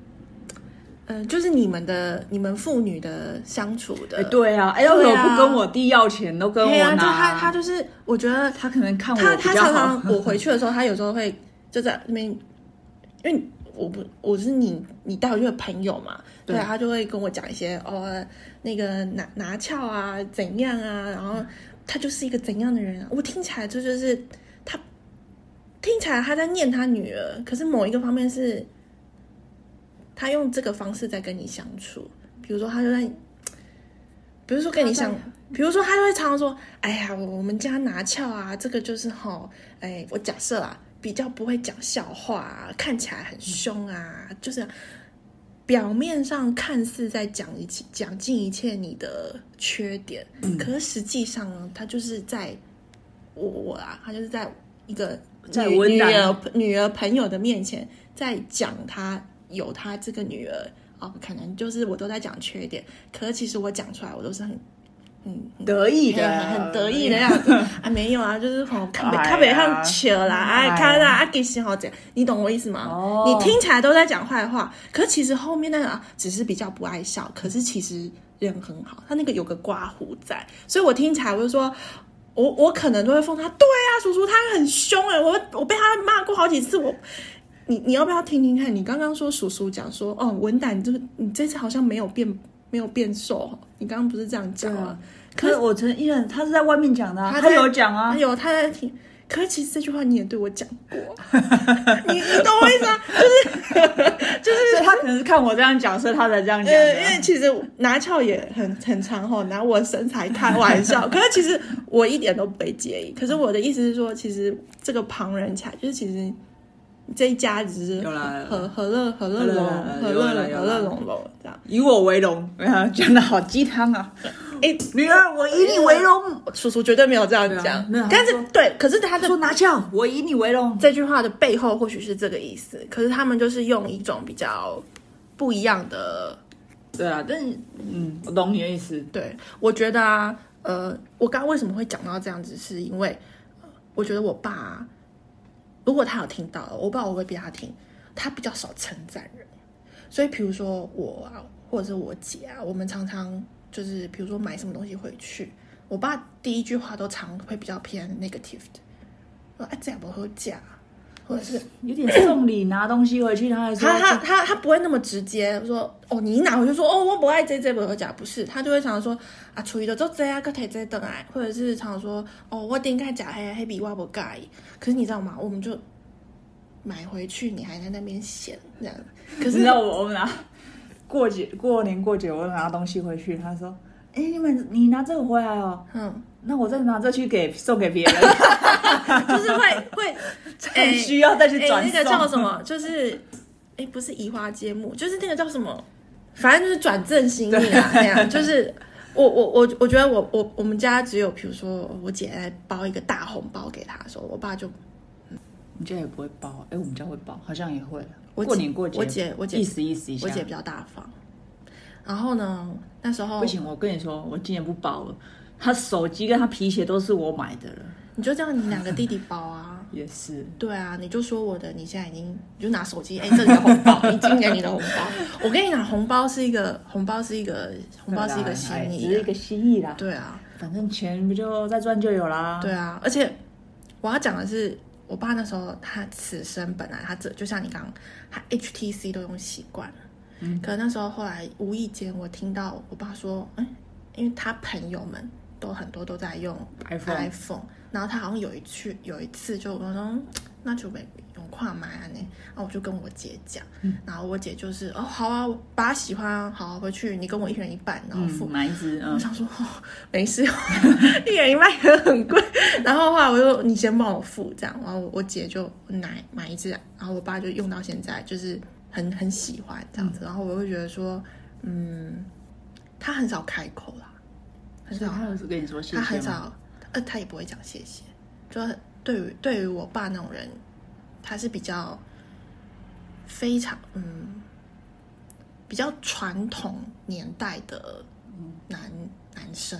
嗯、呃，就是你们的你们父女的相处的，欸、对啊，哎、欸，为什么不跟我弟要钱，都跟我拿？啊、就他他就是，我觉得他可能看我他他常常我回去的时候，他有时候会就在那边，因为我不我是你你带回去的朋友嘛，对，对他就会跟我讲一些哦，那个拿拿翘啊怎样啊，然后他就是一个怎样的人啊，我听起来这就，就是他听起来他在念他女儿，可是某一个方面是。他用这个方式在跟你相处，比如说他就在，比如说跟你相，比如说他就会常常说：“哎呀，我我们家拿翘啊，这个就是吼，哎，我假设啊，比较不会讲笑话啊，看起来很凶啊，就是表面上看似在讲一切讲尽一切你的缺点，嗯、可是实际上呢，他就是在我我啊，他就是在一个在女儿女儿朋友的面前在讲他。”有他这个女儿。哦，可能就是我都在讲缺点，可是其实我讲出来，我都是很嗯得意的，很得意的样子。啊，没有啊，就是吼，看北看北上球啦，哎，看啦，啊，给心好这样，你懂我意思吗？哦，你听起来都在讲坏话，可是其实后面那个啊，只是比较不爱笑，可是其实人很好，他那个有个刮胡在，所以我听起来我就说，我我可能都会封他，对啊，叔叔他很凶哎，我我被他骂过好几次，我，你你要不要听听看？你刚刚说叔叔讲说，哦，文胆，就是你这次好像没有变。没有变瘦，你刚刚不是这样讲啊？可是我承认，他是在外面讲的，他有讲啊，他有他在听。可是其实这句话你也对我讲过，你你懂我意思吗？就是就是他可能是看我这样讲，所以他才这样讲。因为其实拿翘也很很长吼，拿我身材开玩笑。可是其实我一点都不会介意。可是我的意思是说，其实这个旁人起来，就是其实。这一家子是和和乐和乐融和乐和乐融融这样，以我为荣，讲的好鸡汤啊！哎，女儿，我以你为荣。叔叔绝对没有这样讲，但是对，可是他的说拿枪，我以你为荣这句话的背后或许是这个意思，可是他们就是用一种比较不一样的，对啊，但是嗯，我懂你的意思。对，我觉得啊，呃，我刚刚为什么会讲到这样子，是因为我觉得我爸。如果他有听到，我不知道我会不会逼他听。他比较少称赞人，所以比如说我啊，或者是我姐啊，我们常常就是比如说买什么东西回去，我爸第一句话都常会比较偏 negative 的，说哎这样不合价。或者是有点送礼拿东西回去，他还说他他他他不会那么直接说哦，你一拿回去说哦，我不爱这这不会讲，不是，他就会常常说啊，处于的做这啊，可以这等来，或者是常常说哦，我点开假黑黑笔我不介意，可是你知道吗？我们就买回去，你还在那边嫌这样。可是你知道我我们拿过节过年过节，我拿东西回去，他说哎，你们你拿这个回来哦，嗯。那我再拿这去给送给别人，就是会会 很需要再去转、欸欸、那个叫什么？就是哎、欸，不是移花接木，就是那个叫什么？反正就是转正心意啊，那样。就是我我我我觉得我我我们家只有，比如说我姐来包一个大红包给他的时候，我爸就，嗯，你家也不会包？哎、欸，我们家会包，好像也会。过年过节，我姐我姐意思意思一下，我姐比较大方。然后呢，那时候不行，我跟你说，我今年不包了。他手机跟他皮鞋都是我买的了，你就这样，你两个弟弟包啊，也是，对啊，你就说我的，你现在已经你就拿手机，哎、欸，这里的红包，你今年你的红包，我跟你讲，红包是一个红包是一个红包是一个心意，只是一个心意啦，对啊，反正钱不就再赚就有啦，对啊，而且我要讲的是，我爸那时候他此生本来他这就像你刚刚，他 HTC 都用习惯了，嗯，可能那时候后来无意间我听到我爸说，哎、欸，因为他朋友们。都很多都在用 iPhone, 然后他好像有一次有一次就我说那就没用跨买啊呢，然后我就跟我姐讲，嗯、然后我姐就是哦好啊，我爸喜欢啊，好回去你跟我一人一半，然后付、嗯、买一只，嗯、我想说哦没事，一人一半也很贵，然后后来我就你先帮我付这样，然后我姐就买买一只，然后我爸就用到现在就是很很喜欢这样子，嗯、然后我会觉得说嗯，他很少开口啦。很少，他跟你说谢谢，他很少，呃，他也不会讲谢谢。就对于对于我爸那种人，他是比较非常嗯，比较传统年代的男男生，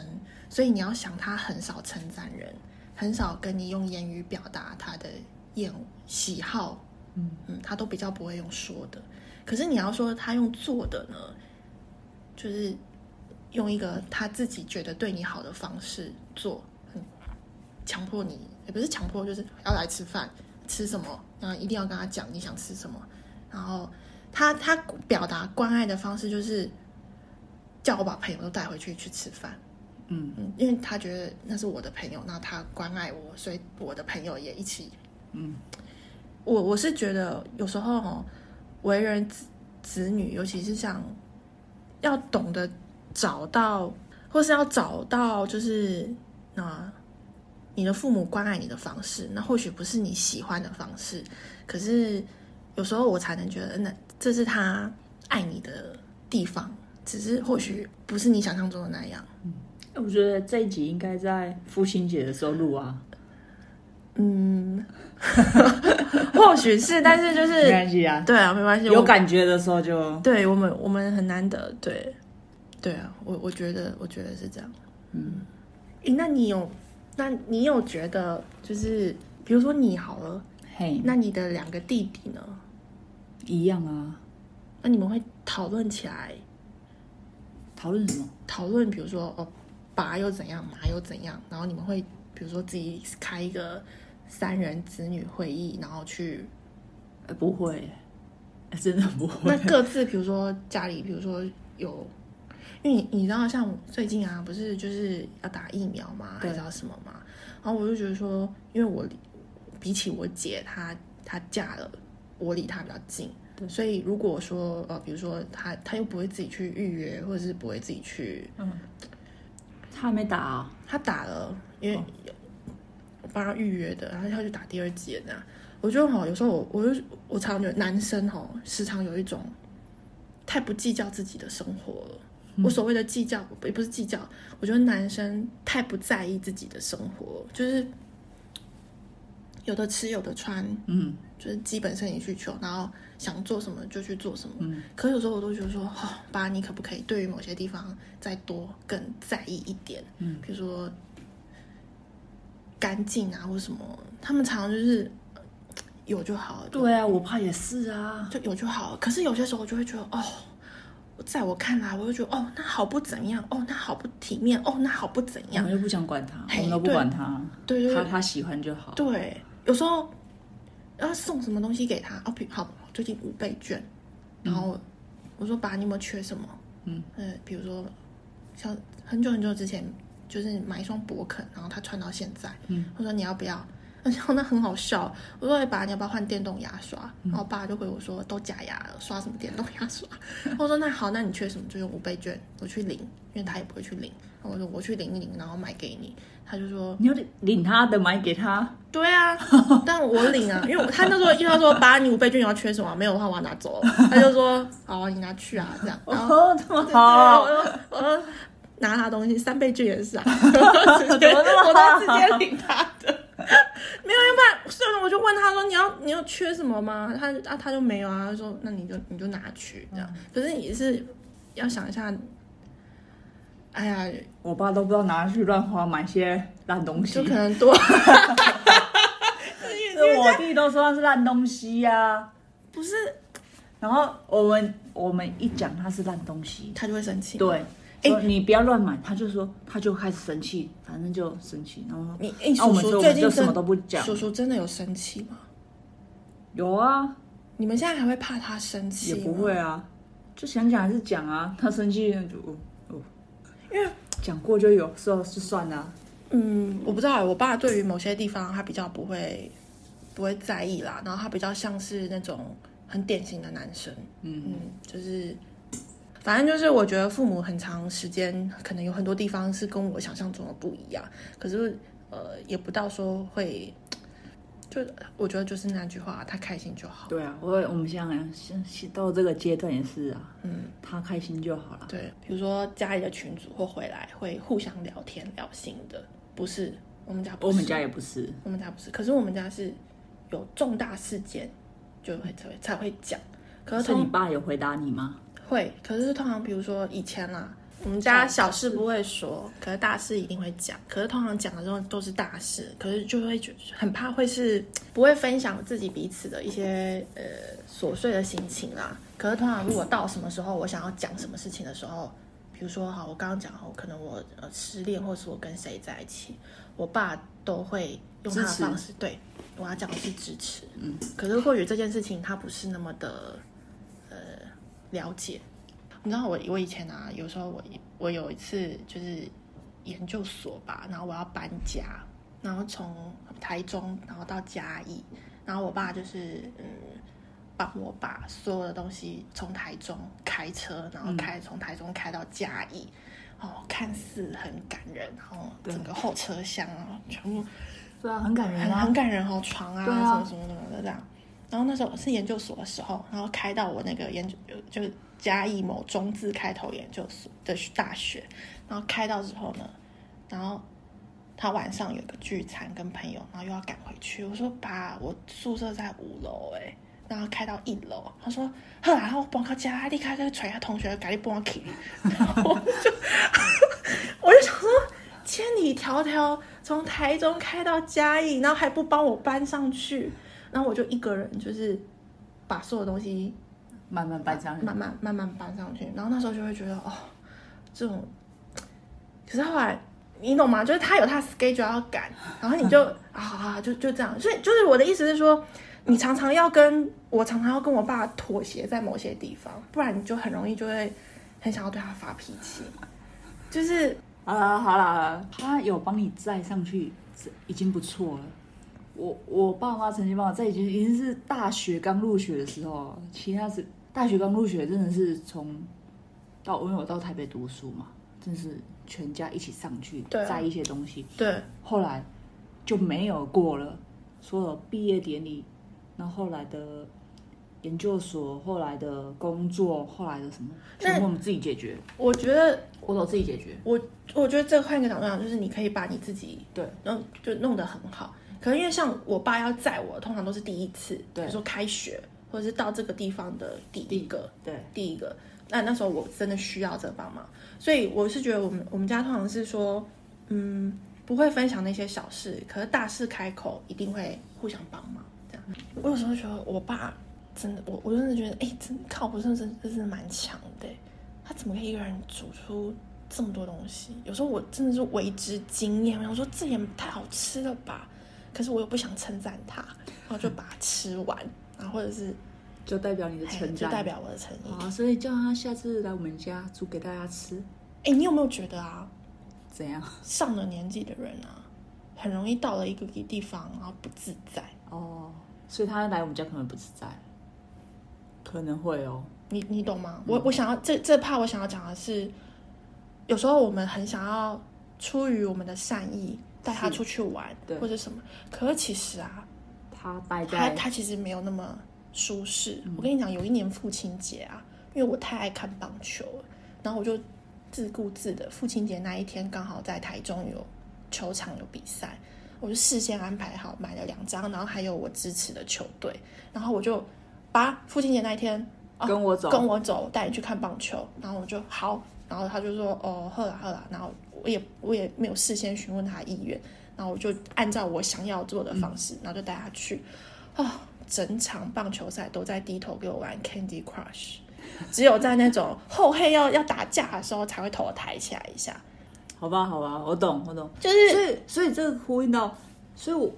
所以你要想，他很少称赞人，很少跟你用言语表达他的厌喜好，嗯嗯，他都比较不会用说的。可是你要说他用做的呢，就是。用一个他自己觉得对你好的方式做，强迫你也不是强迫，就是要来吃饭，吃什么，然后一定要跟他讲你想吃什么。然后他他表达关爱的方式就是叫我把朋友都带回去去吃饭，嗯嗯，因为他觉得那是我的朋友，那他关爱我，所以我的朋友也一起，嗯，我我是觉得有时候哦，为人子子女，尤其是像要懂得。找到，或是要找到，就是啊，你的父母关爱你的方式，那或许不是你喜欢的方式，可是有时候我才能觉得，那这是他爱你的地方，只是或许不是你想象中的那样。嗯，我觉得这一集应该在父亲节的时候录啊。嗯，或许是，但是就是 没关系啊，对啊，没关系，有感觉的时候就对我们，我们很难得，对。对啊，我我觉得，我觉得是这样。嗯，诶，那你有，那你有觉得就是，比如说你好了，嘿，那你的两个弟弟呢？一样啊。那你们会讨论起来？讨论什么？讨论，比如说哦，爸又怎样，妈又怎样，然后你们会比如说自己开一个三人子女会议，然后去，呃，不会，真的不会。那各自比如说家里，比如说有，因为你你知道，像最近啊，不是就是要打疫苗吗？还是要什么吗？然后我就觉得说，因为我比起我姐，她她嫁了，我离她比较近。所以如果说呃，比如说她她又不会自己去预约，或者是不会自己去，嗯，他还没打啊？他打了，因为我帮他预约的，然后他就打第二剂那样。我觉得哈，有时候我我就我常常觉得男生哈，时常有一种太不计较自己的生活了。嗯、我所谓的计较，也不是计较，我觉得男生太不在意自己的生活，就是有的吃有的穿，嗯，就是基本生理需求，然后。想做什么就去做什么，嗯，可有时候我都觉得说，哦，爸，你可不可以对于某些地方再多更在意一点？嗯，比如说干净啊，或什么，他们常常就是有就好了。对啊，我怕也是啊，就有就好了。可是有些时候我就会觉得，哦，在我看来，我就觉得，哦，那好不怎样，哦，那好不体面，哦，那好不怎样，我们又不想管他，我们都不管他，对对，他他喜欢就好。对，有时候要送什么东西给他，哦，好。最近五倍券，然后我说爸，你有没有缺什么？嗯，呃，比如说像很久很久之前，就是买一双博肯，然后他穿到现在，嗯，我说你要不要？然后那很好笑，我说爸，你要不要换电动牙刷？然后爸就回我说都假牙了，刷什么电动牙刷？我说那好，那你缺什么就用五倍券，我去领，因为他也不会去领。我说我去领一领，然后买给你。他就说你要领他的买给他。对啊，但我领啊，因为他那时候因为他说爸，你五倍券你要缺什么？没有的话我要拿走。他就说好，你拿去啊，这样。哦，这么好。我说我说拿他东西，三倍券也是啊。我都直接领他的。没有，要不然，所以我就问他说你要你要缺什么吗？他啊他就没有啊，他说那你就你就拿去这样。可是你是要想一下。哎呀，我爸都不知道拿去乱花，买些烂东西，就可能多。我弟都说他是烂东西呀、啊，不是。然后我们我们一讲他是烂东西，他就会生气。对，哎、欸，你不要乱买，他就说他就开始生气，反正就生气。然后你哎，叔叔最近就什么都不讲。叔叔真的有生气吗？有啊，你们现在还会怕他生气？也不会啊，就想讲还是讲啊。他生气就。因为讲过就有时候是算了、啊。嗯，我不知道，我爸对于某些地方他比较不会不会在意啦，然后他比较像是那种很典型的男生。嗯嗯，就是反正就是我觉得父母很长时间可能有很多地方是跟我想象中的不一样，可是呃也不到说会。就我觉得就是那句话，他开心就好。对啊，我我们现在现到这个阶段也是啊，嗯，他开心就好了。对，比如说家里的群主或回来会互相聊天聊心的，不是我们家不是，我们家也不是，我们家不是。可是我们家是有重大事件就会才会才会讲。可是，是你爸有回答你吗？会，可是通常比如说以前啦、啊。我们家小事不会说，可是大事一定会讲。可是通常讲的时候都是大事，可是就会很怕会是不会分享自己彼此的一些呃琐碎的心情啦。可是通常如果到什么时候我想要讲什么事情的时候，比如说好，我刚刚讲好，可能我呃失恋，或是我跟谁在一起，我爸都会用他的方式对我要讲的是支持。嗯，可是或许这件事情他不是那么的呃了解。你知道我我以前啊，有时候我我有一次就是研究所吧，然后我要搬家，然后从台中然后到嘉义，然后我爸就是嗯帮我把所有的东西从台中开车，然后开从台中开到嘉义，哦，看似很感人，然后整个后车厢啊全部对啊很感人啊，很感人哦，床啊。什么什么什么的这样，然后那时候是研究所的时候，然后开到我那个研究就。嘉义某中字开头研究所的大学，然后开到之后呢，然后他晚上有个聚餐跟朋友，然后又要赶回去。我说爸，我宿舍在五楼哎，然后开到一楼，他说呵，然后帮他家你开就传下同学赶紧帮我起，然后就 我就想说，千里迢迢从台中开到嘉义，然后还不帮我搬上去，然后我就一个人就是把所有东西慢慢搬上去，慢慢慢慢搬上去，然后那时候就会觉得哦，这种，可是后来你懂吗？就是他有他 schedule 要赶，然后你就 啊啊就就这样，所以就是我的意思是说。你常常要跟我常常要跟我爸妥协在某些地方，不然你就很容易就会很想要对他发脾气。就是好了，好了，他有帮你载上去，已经不错了。我我爸妈曾经帮我在，已经已经是大学刚入学的时候。其他是大学刚入学，真的是从到因为我到台北读书嘛，真是全家一起上去载一些东西。对，后来就没有过了，所有毕业典礼。那后，后来的研究所，后来的工作，后来的什么，全部我们自己解决。我觉得我都自己解决。我我觉得这个换一个角度讲，就是你可以把你自己对弄就弄得很好。可能因为像我爸要载我，通常都是第一次，对，比如说开学或者是到这个地方的第一个，对，第一个。那那时候我真的需要这个帮忙，所以我是觉得我们我们家通常是说，嗯，不会分享那些小事，可是大事开口一定会互相帮忙。这样我有时候觉得我爸真的，我我真的觉得，哎、欸，真靠谱，真的真的是蛮强的。他怎么可以一个人煮出这么多东西？有时候我真的是为之惊艳，我想说这也太好吃了吧？可是我又不想称赞他，然后就把它吃完，然后或者是就代表你的称赞，就代表我的诚意啊。所以叫他下次来我们家煮给大家吃。哎、欸，你有没有觉得啊？怎样？上了年纪的人啊，很容易到了一个地方，然后不自在哦。所以他来我们家可能不自在，可能会哦。你你懂吗？我我想要这这 part 我想要讲的是，有时候我们很想要出于我们的善意带他出去玩，对，或者什么。可是其实啊，他待在他他其实没有那么舒适。嗯。我跟你讲，有一年父亲节啊，因为我太爱看棒球了，然后我就自顾自的父亲节那一天刚好在台中有球场有比赛。我就事先安排好，买了两张，然后还有我支持的球队，然后我就把父亲节那一天跟我走，跟我走，带你去看棒球，然后我就好，然后他就说哦，好啦好啦，然后我也我也没有事先询问他意愿，然后我就按照我想要做的方式，嗯、然后就带他去，啊、哦，整场棒球赛都在低头给我玩 Candy Crush，只有在那种后黑要要打架的时候才会头抬起来一下。好吧，好吧，我懂，我懂，就是所以，所以这个呼应到，所以我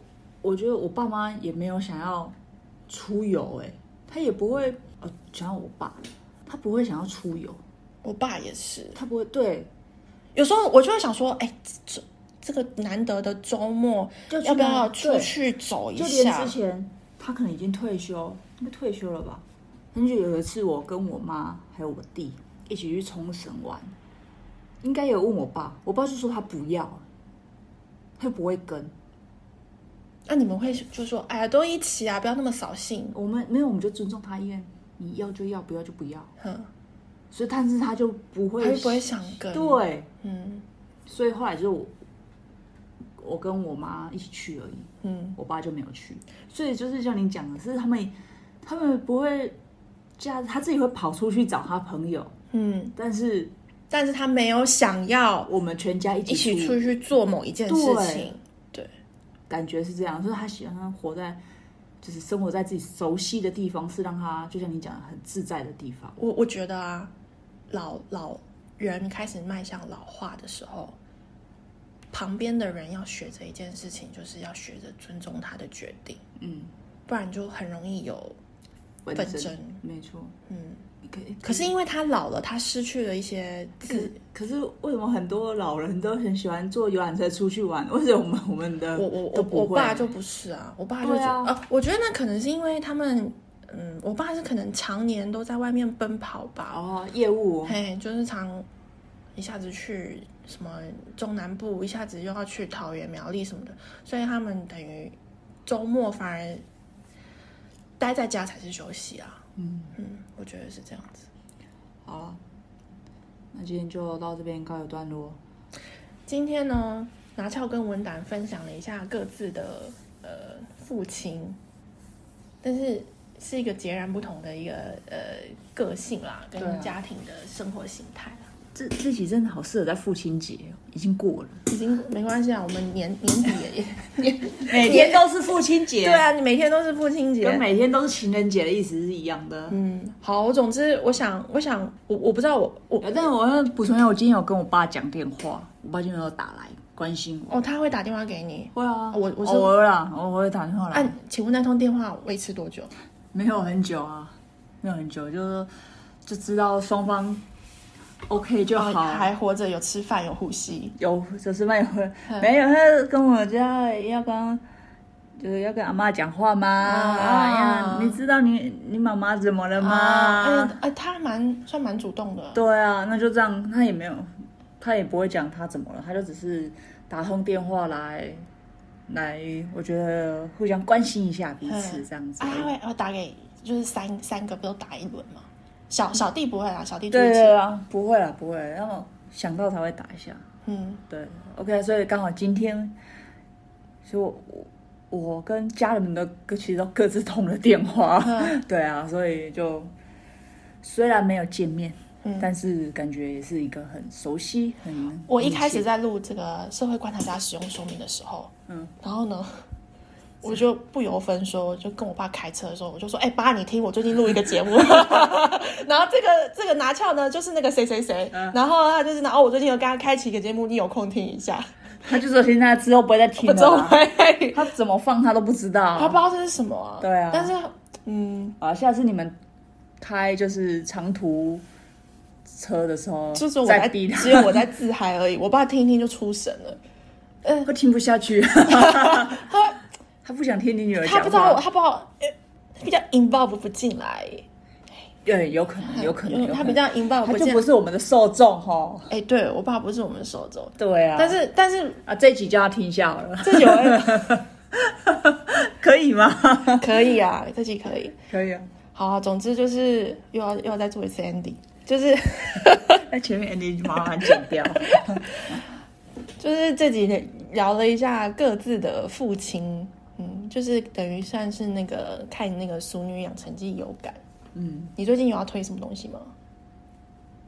我觉得我爸妈也没有想要出游，哎，他也不会，呃，想要我爸，他不会想要出游，我爸也是，他不会，对，有时候我就会想说，哎，这这个难得的周末，要不要出去走一下？就连之前他可能已经退休，应该退休了吧？很久有一次，我跟我妈还有我弟一起去冲绳玩。应该有问我爸，我爸就说他不要，他不会跟。那、啊、你们会就说，哎呀，都一起啊，不要那么扫兴。我们没有，我们就尊重他意愿，你要就要，不要就不要。哼，所以但是他就不会，他就不会想跟。对，嗯。所以后来就我，我跟我妈一起去而已。嗯，我爸就没有去。所以就是像你讲的，是他们，他们不会这样，他自己会跑出去找他朋友。嗯，但是。但是他没有想要我们全家一起一起出去做某一件事情，对，对，感觉是这样。就是他喜欢活在，就是生活在自己熟悉的地方，是让他就像你讲的很自在的地方。我我觉得啊，老老人开始迈向老化的时候，旁边的人要学着一件事情，就是要学着尊重他的决定，嗯，不然就很容易有纷争。没错，嗯。可，可是因为他老了，他失去了一些自。可是为什么很多老人都很喜欢坐游览车出去玩？为什么我们我们的我我我我爸就不是啊，我爸就啊，啊，我觉得那可能是因为他们，嗯，我爸是可能常年都在外面奔跑吧。哦，业务，嘿，就是常一下子去什么中南部，一下子又要去桃园苗栗什么的，所以他们等于周末反而待在家才是休息啊。嗯嗯，我觉得是这样子。好了，那今天就到这边告一段落。今天呢，拿翘跟文胆分享了一下各自的呃父亲，但是是一个截然不同的一个呃个性啦，跟家庭的生活形态啦。这这集真的好适合在父亲节，已经过了，已经没关系啊。我们年年底也 年每天都是父亲节，对啊，你每天都是父亲节，跟每天都是情人节的意思是一样的。嗯，好，我总之我想，我想，我我不知道我我，但是我要补充一下，我今天有跟我爸讲电话，我爸今天有打来关心我。哦，他会打电话给你？会啊，我我偶尔啦，我会打电话来。哎，请问那通电话维持多久？没有很久啊，没有很久，就是就知道双方。OK 就好，还活着，有吃饭，有呼吸，有就是没有，没有他跟我家要跟，就是要跟阿妈讲话吗？哎呀，你知道你你妈妈怎么了吗？哎，他蛮算蛮主动的。对啊，那就这样，他也没有，他也不会讲他怎么了，他就只是打通电话来，来，我觉得互相关心一下彼此这样子。他会我打给，就是三三个不都打一轮吗？小小弟不会啦，小弟对对啊，不会啦，不会，然后想到才会打一下。嗯，对，OK，所以刚好今天，所以我我跟家人们的其实都各自通了电话，嗯、对啊，所以就虽然没有见面，嗯，但是感觉也是一个很熟悉、很。我一开始在录这个社会观察家使用说明的时候，嗯，然后呢。我就不由分说，就跟我爸开车的时候，我就说：“哎、欸，爸，你听，我最近录一个节目。” 然后这个这个拿翘呢，就是那个谁谁谁。嗯、然后他就是，然后我最近有跟他开启一个节目，你有空听一下。他就说现在之后不会再听了。他怎么放他都不知道，他不知道这是什么、啊。对啊。但是，嗯啊，下次你们开就是长途车的时候，就是我在逼他，只有我在自嗨而已。我爸听一听就出神了，嗯，会听不下去。他。他不想听你女儿他不知道，他不知道，比较 involve 不进来，对，有可能，有可能，他比较 involve 不进就不是我们的受众哈。哎，对我爸不是我们的受众，对啊，但是但是啊，这一集就要听一下好了，这集 可以吗？可以啊，这集可以，可以啊。好，总之就是又要又要再做一次 ending，就是在 前面 ending 麻烦剪掉，就是这几天聊了一下各自的父亲。嗯，就是等于算是那个看那个《熟女养成记》有感。嗯，你最近有要推什么东西吗？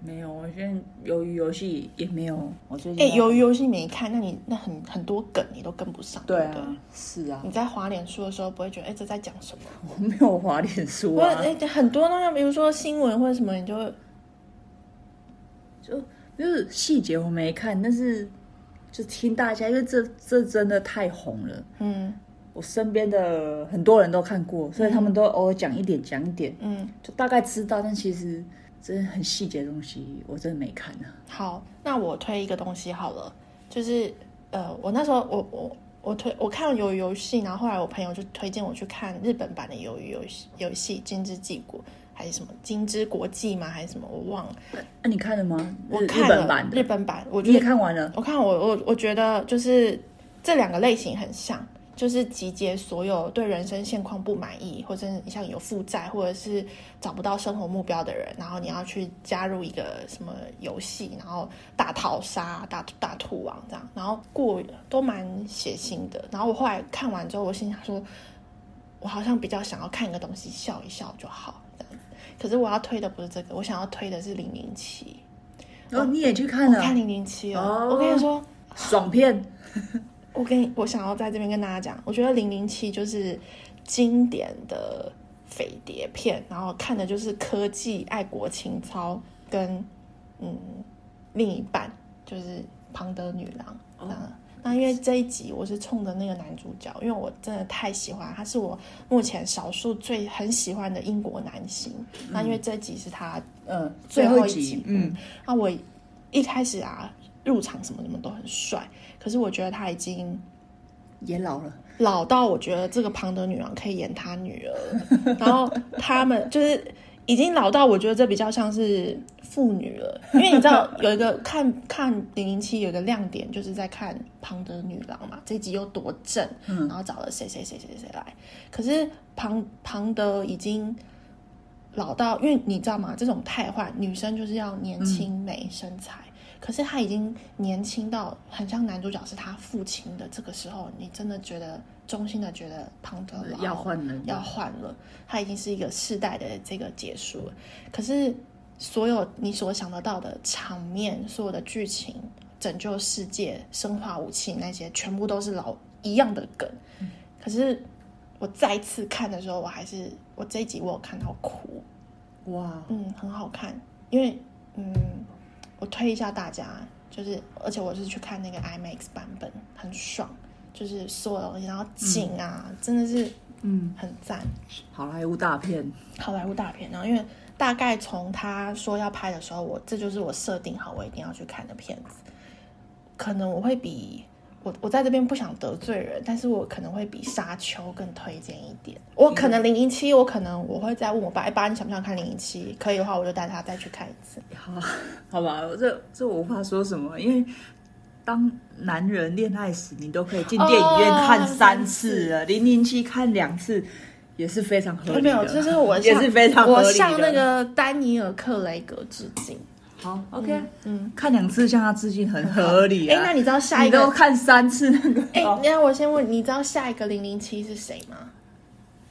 没有，我现在鱿鱼游戏也没有。我最近哎，鱿鱼游戏没看，那你那很很多梗你都跟不上，对啊，对对是啊。你在滑脸书的时候不会觉得哎这在讲什么？我没有滑脸书啊。哎，很多东西，比如说新闻或者什么，你就会就就是细节我没看，但是就听大家，因为这这真的太红了。嗯。我身边的很多人都看过，所以他们都偶尔讲一点，讲一点，嗯，就大概知道。但其实真的很细节的东西，我真的没看呢。好，那我推一个东西好了，就是呃，我那时候我我我推我看了鱿鱼游戏，然后后来我朋友就推荐我去看日本版的鱿鱼游戏游戏《金之纪国》还是什么《金之国际》吗？还是什么？我忘了。那、啊、你看了吗？我看了日本版的，日本版，我觉得你也看完了。我看我我我觉得就是这两个类型很像。就是集结所有对人生现况不满意，或者你像有负债，或者是找不到生活目标的人，然后你要去加入一个什么游戏，然后大逃杀、大大兔王这样，然后过都蛮血腥的。然后我后来看完之后，我心想说，我好像比较想要看一个东西笑一笑就好这样。可是我要推的不是这个，我想要推的是零零七。然后你也去看了？我看零零七哦。我跟你说，爽片。我跟你，我想要在这边跟大家讲，我觉得《零零七》就是经典的匪谍片，然后看的就是科技、爱国情操跟嗯另一半就是庞德女郎。嗯，oh. 那因为这一集我是冲着那个男主角，因为我真的太喜欢他，是我目前少数最很喜欢的英国男星。嗯，那因为这一集是他嗯最后一集，嗯，那我一开始啊。入场什么什么都很帅，可是我觉得他已经也老了，老到我觉得这个庞德女郎可以演他女儿，然后他们就是已经老到我觉得这比较像是父女了，因为你知道有一个看 看零零七有一个亮点就是在看庞德女郎嘛，这一集又多正，然后找了谁谁谁谁谁来，可是庞庞德已经老到，因为你知道吗？这种太坏女生就是要年轻美身材。嗯可是他已经年轻到很像男主角是他父亲的这个时候，你真的觉得衷心的觉得庞德要换了，要换了，他已经是一个世代的这个结束了。可是所有你所想得到的场面，所有的剧情，拯救世界、生化武器那些，全部都是老一样的梗。嗯、可是我再次看的时候，我还是我这一集我有看到哭。哇，嗯，很好看，因为嗯，我推一下大家，就是而且我是去看那个 IMAX 版本，很爽，就是所有东西，然后景啊，嗯、真的是嗯很赞。好莱坞大片，好莱坞大片。然后因为大概从他说要拍的时候，我这就是我设定好我一定要去看的片子，可能我会比。我我在这边不想得罪人，但是我可能会比沙丘更推荐一点。我可能零零七，我可能我会再问我爸，哎爸，你想不想看零零七？可以的话，我就带他再去看一次。好，好吧，这这我无法说什么，因为当男人恋爱时，你都可以进电影院看三次了，零零七看两次也是非常合理的。没有，就是我 也是非常我向那个丹尼尔·克雷格致敬。好，OK，嗯，嗯，看两次向他致敬很合理啊。哎，那你知道下一个？你都看三次那个？哎，那我先问，你知道下一个零零七是谁吗？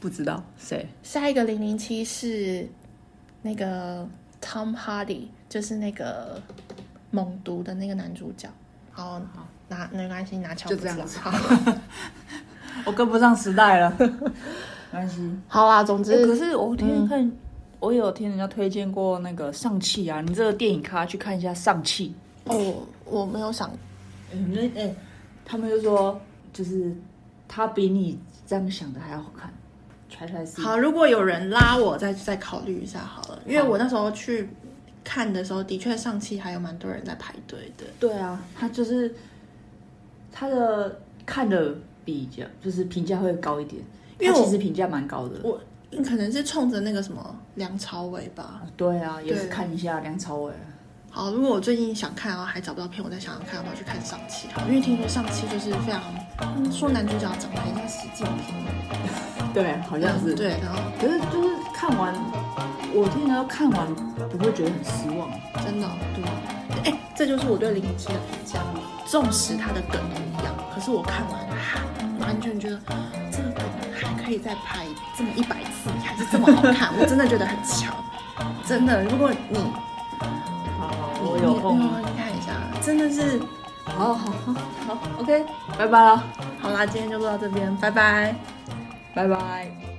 不知道，谁？下一个零零七是那个 Tom Hardy，就是那个猛毒的那个男主角。好，好，拿没关系，拿枪。就这样子。好，我跟不上时代了，没关系。好啊，总之，可是我天天看。我有听人家推荐过那个上汽啊，你这个电影咖去看一下上汽哦。我没有想，嗯，那哎，他们就说就是他比你这样想的还要好看。好，如果有人拉我再再考虑一下好了，因为我那时候去看的时候，的确上气还有蛮多人在排队的。对啊，他就是他的看的比较就是评价会高一点，因为其实评价蛮高的。我。可能是冲着那个什么梁朝伟吧。对啊，也是看一下梁朝伟。好，如果我最近想看，然后还找不到片，我再想想看要不要去看上期。好，因为听说上期就是非常，嗯、说男主角长得很像习近平。对，好像是。对，然后可是就是看完，我听说看完不会觉得很失望，真的、哦。对，哎，这就是我对零零七的评价。纵使他的梗都一样，可是我看完还完全觉得这个梗还可以再拍这么一百次，还是这么好看，我真的觉得很强，真的。如果你，好，我有空你看一下，真的是，好好好好，OK，拜拜了。好啦，今天就录到这边，拜拜，拜拜。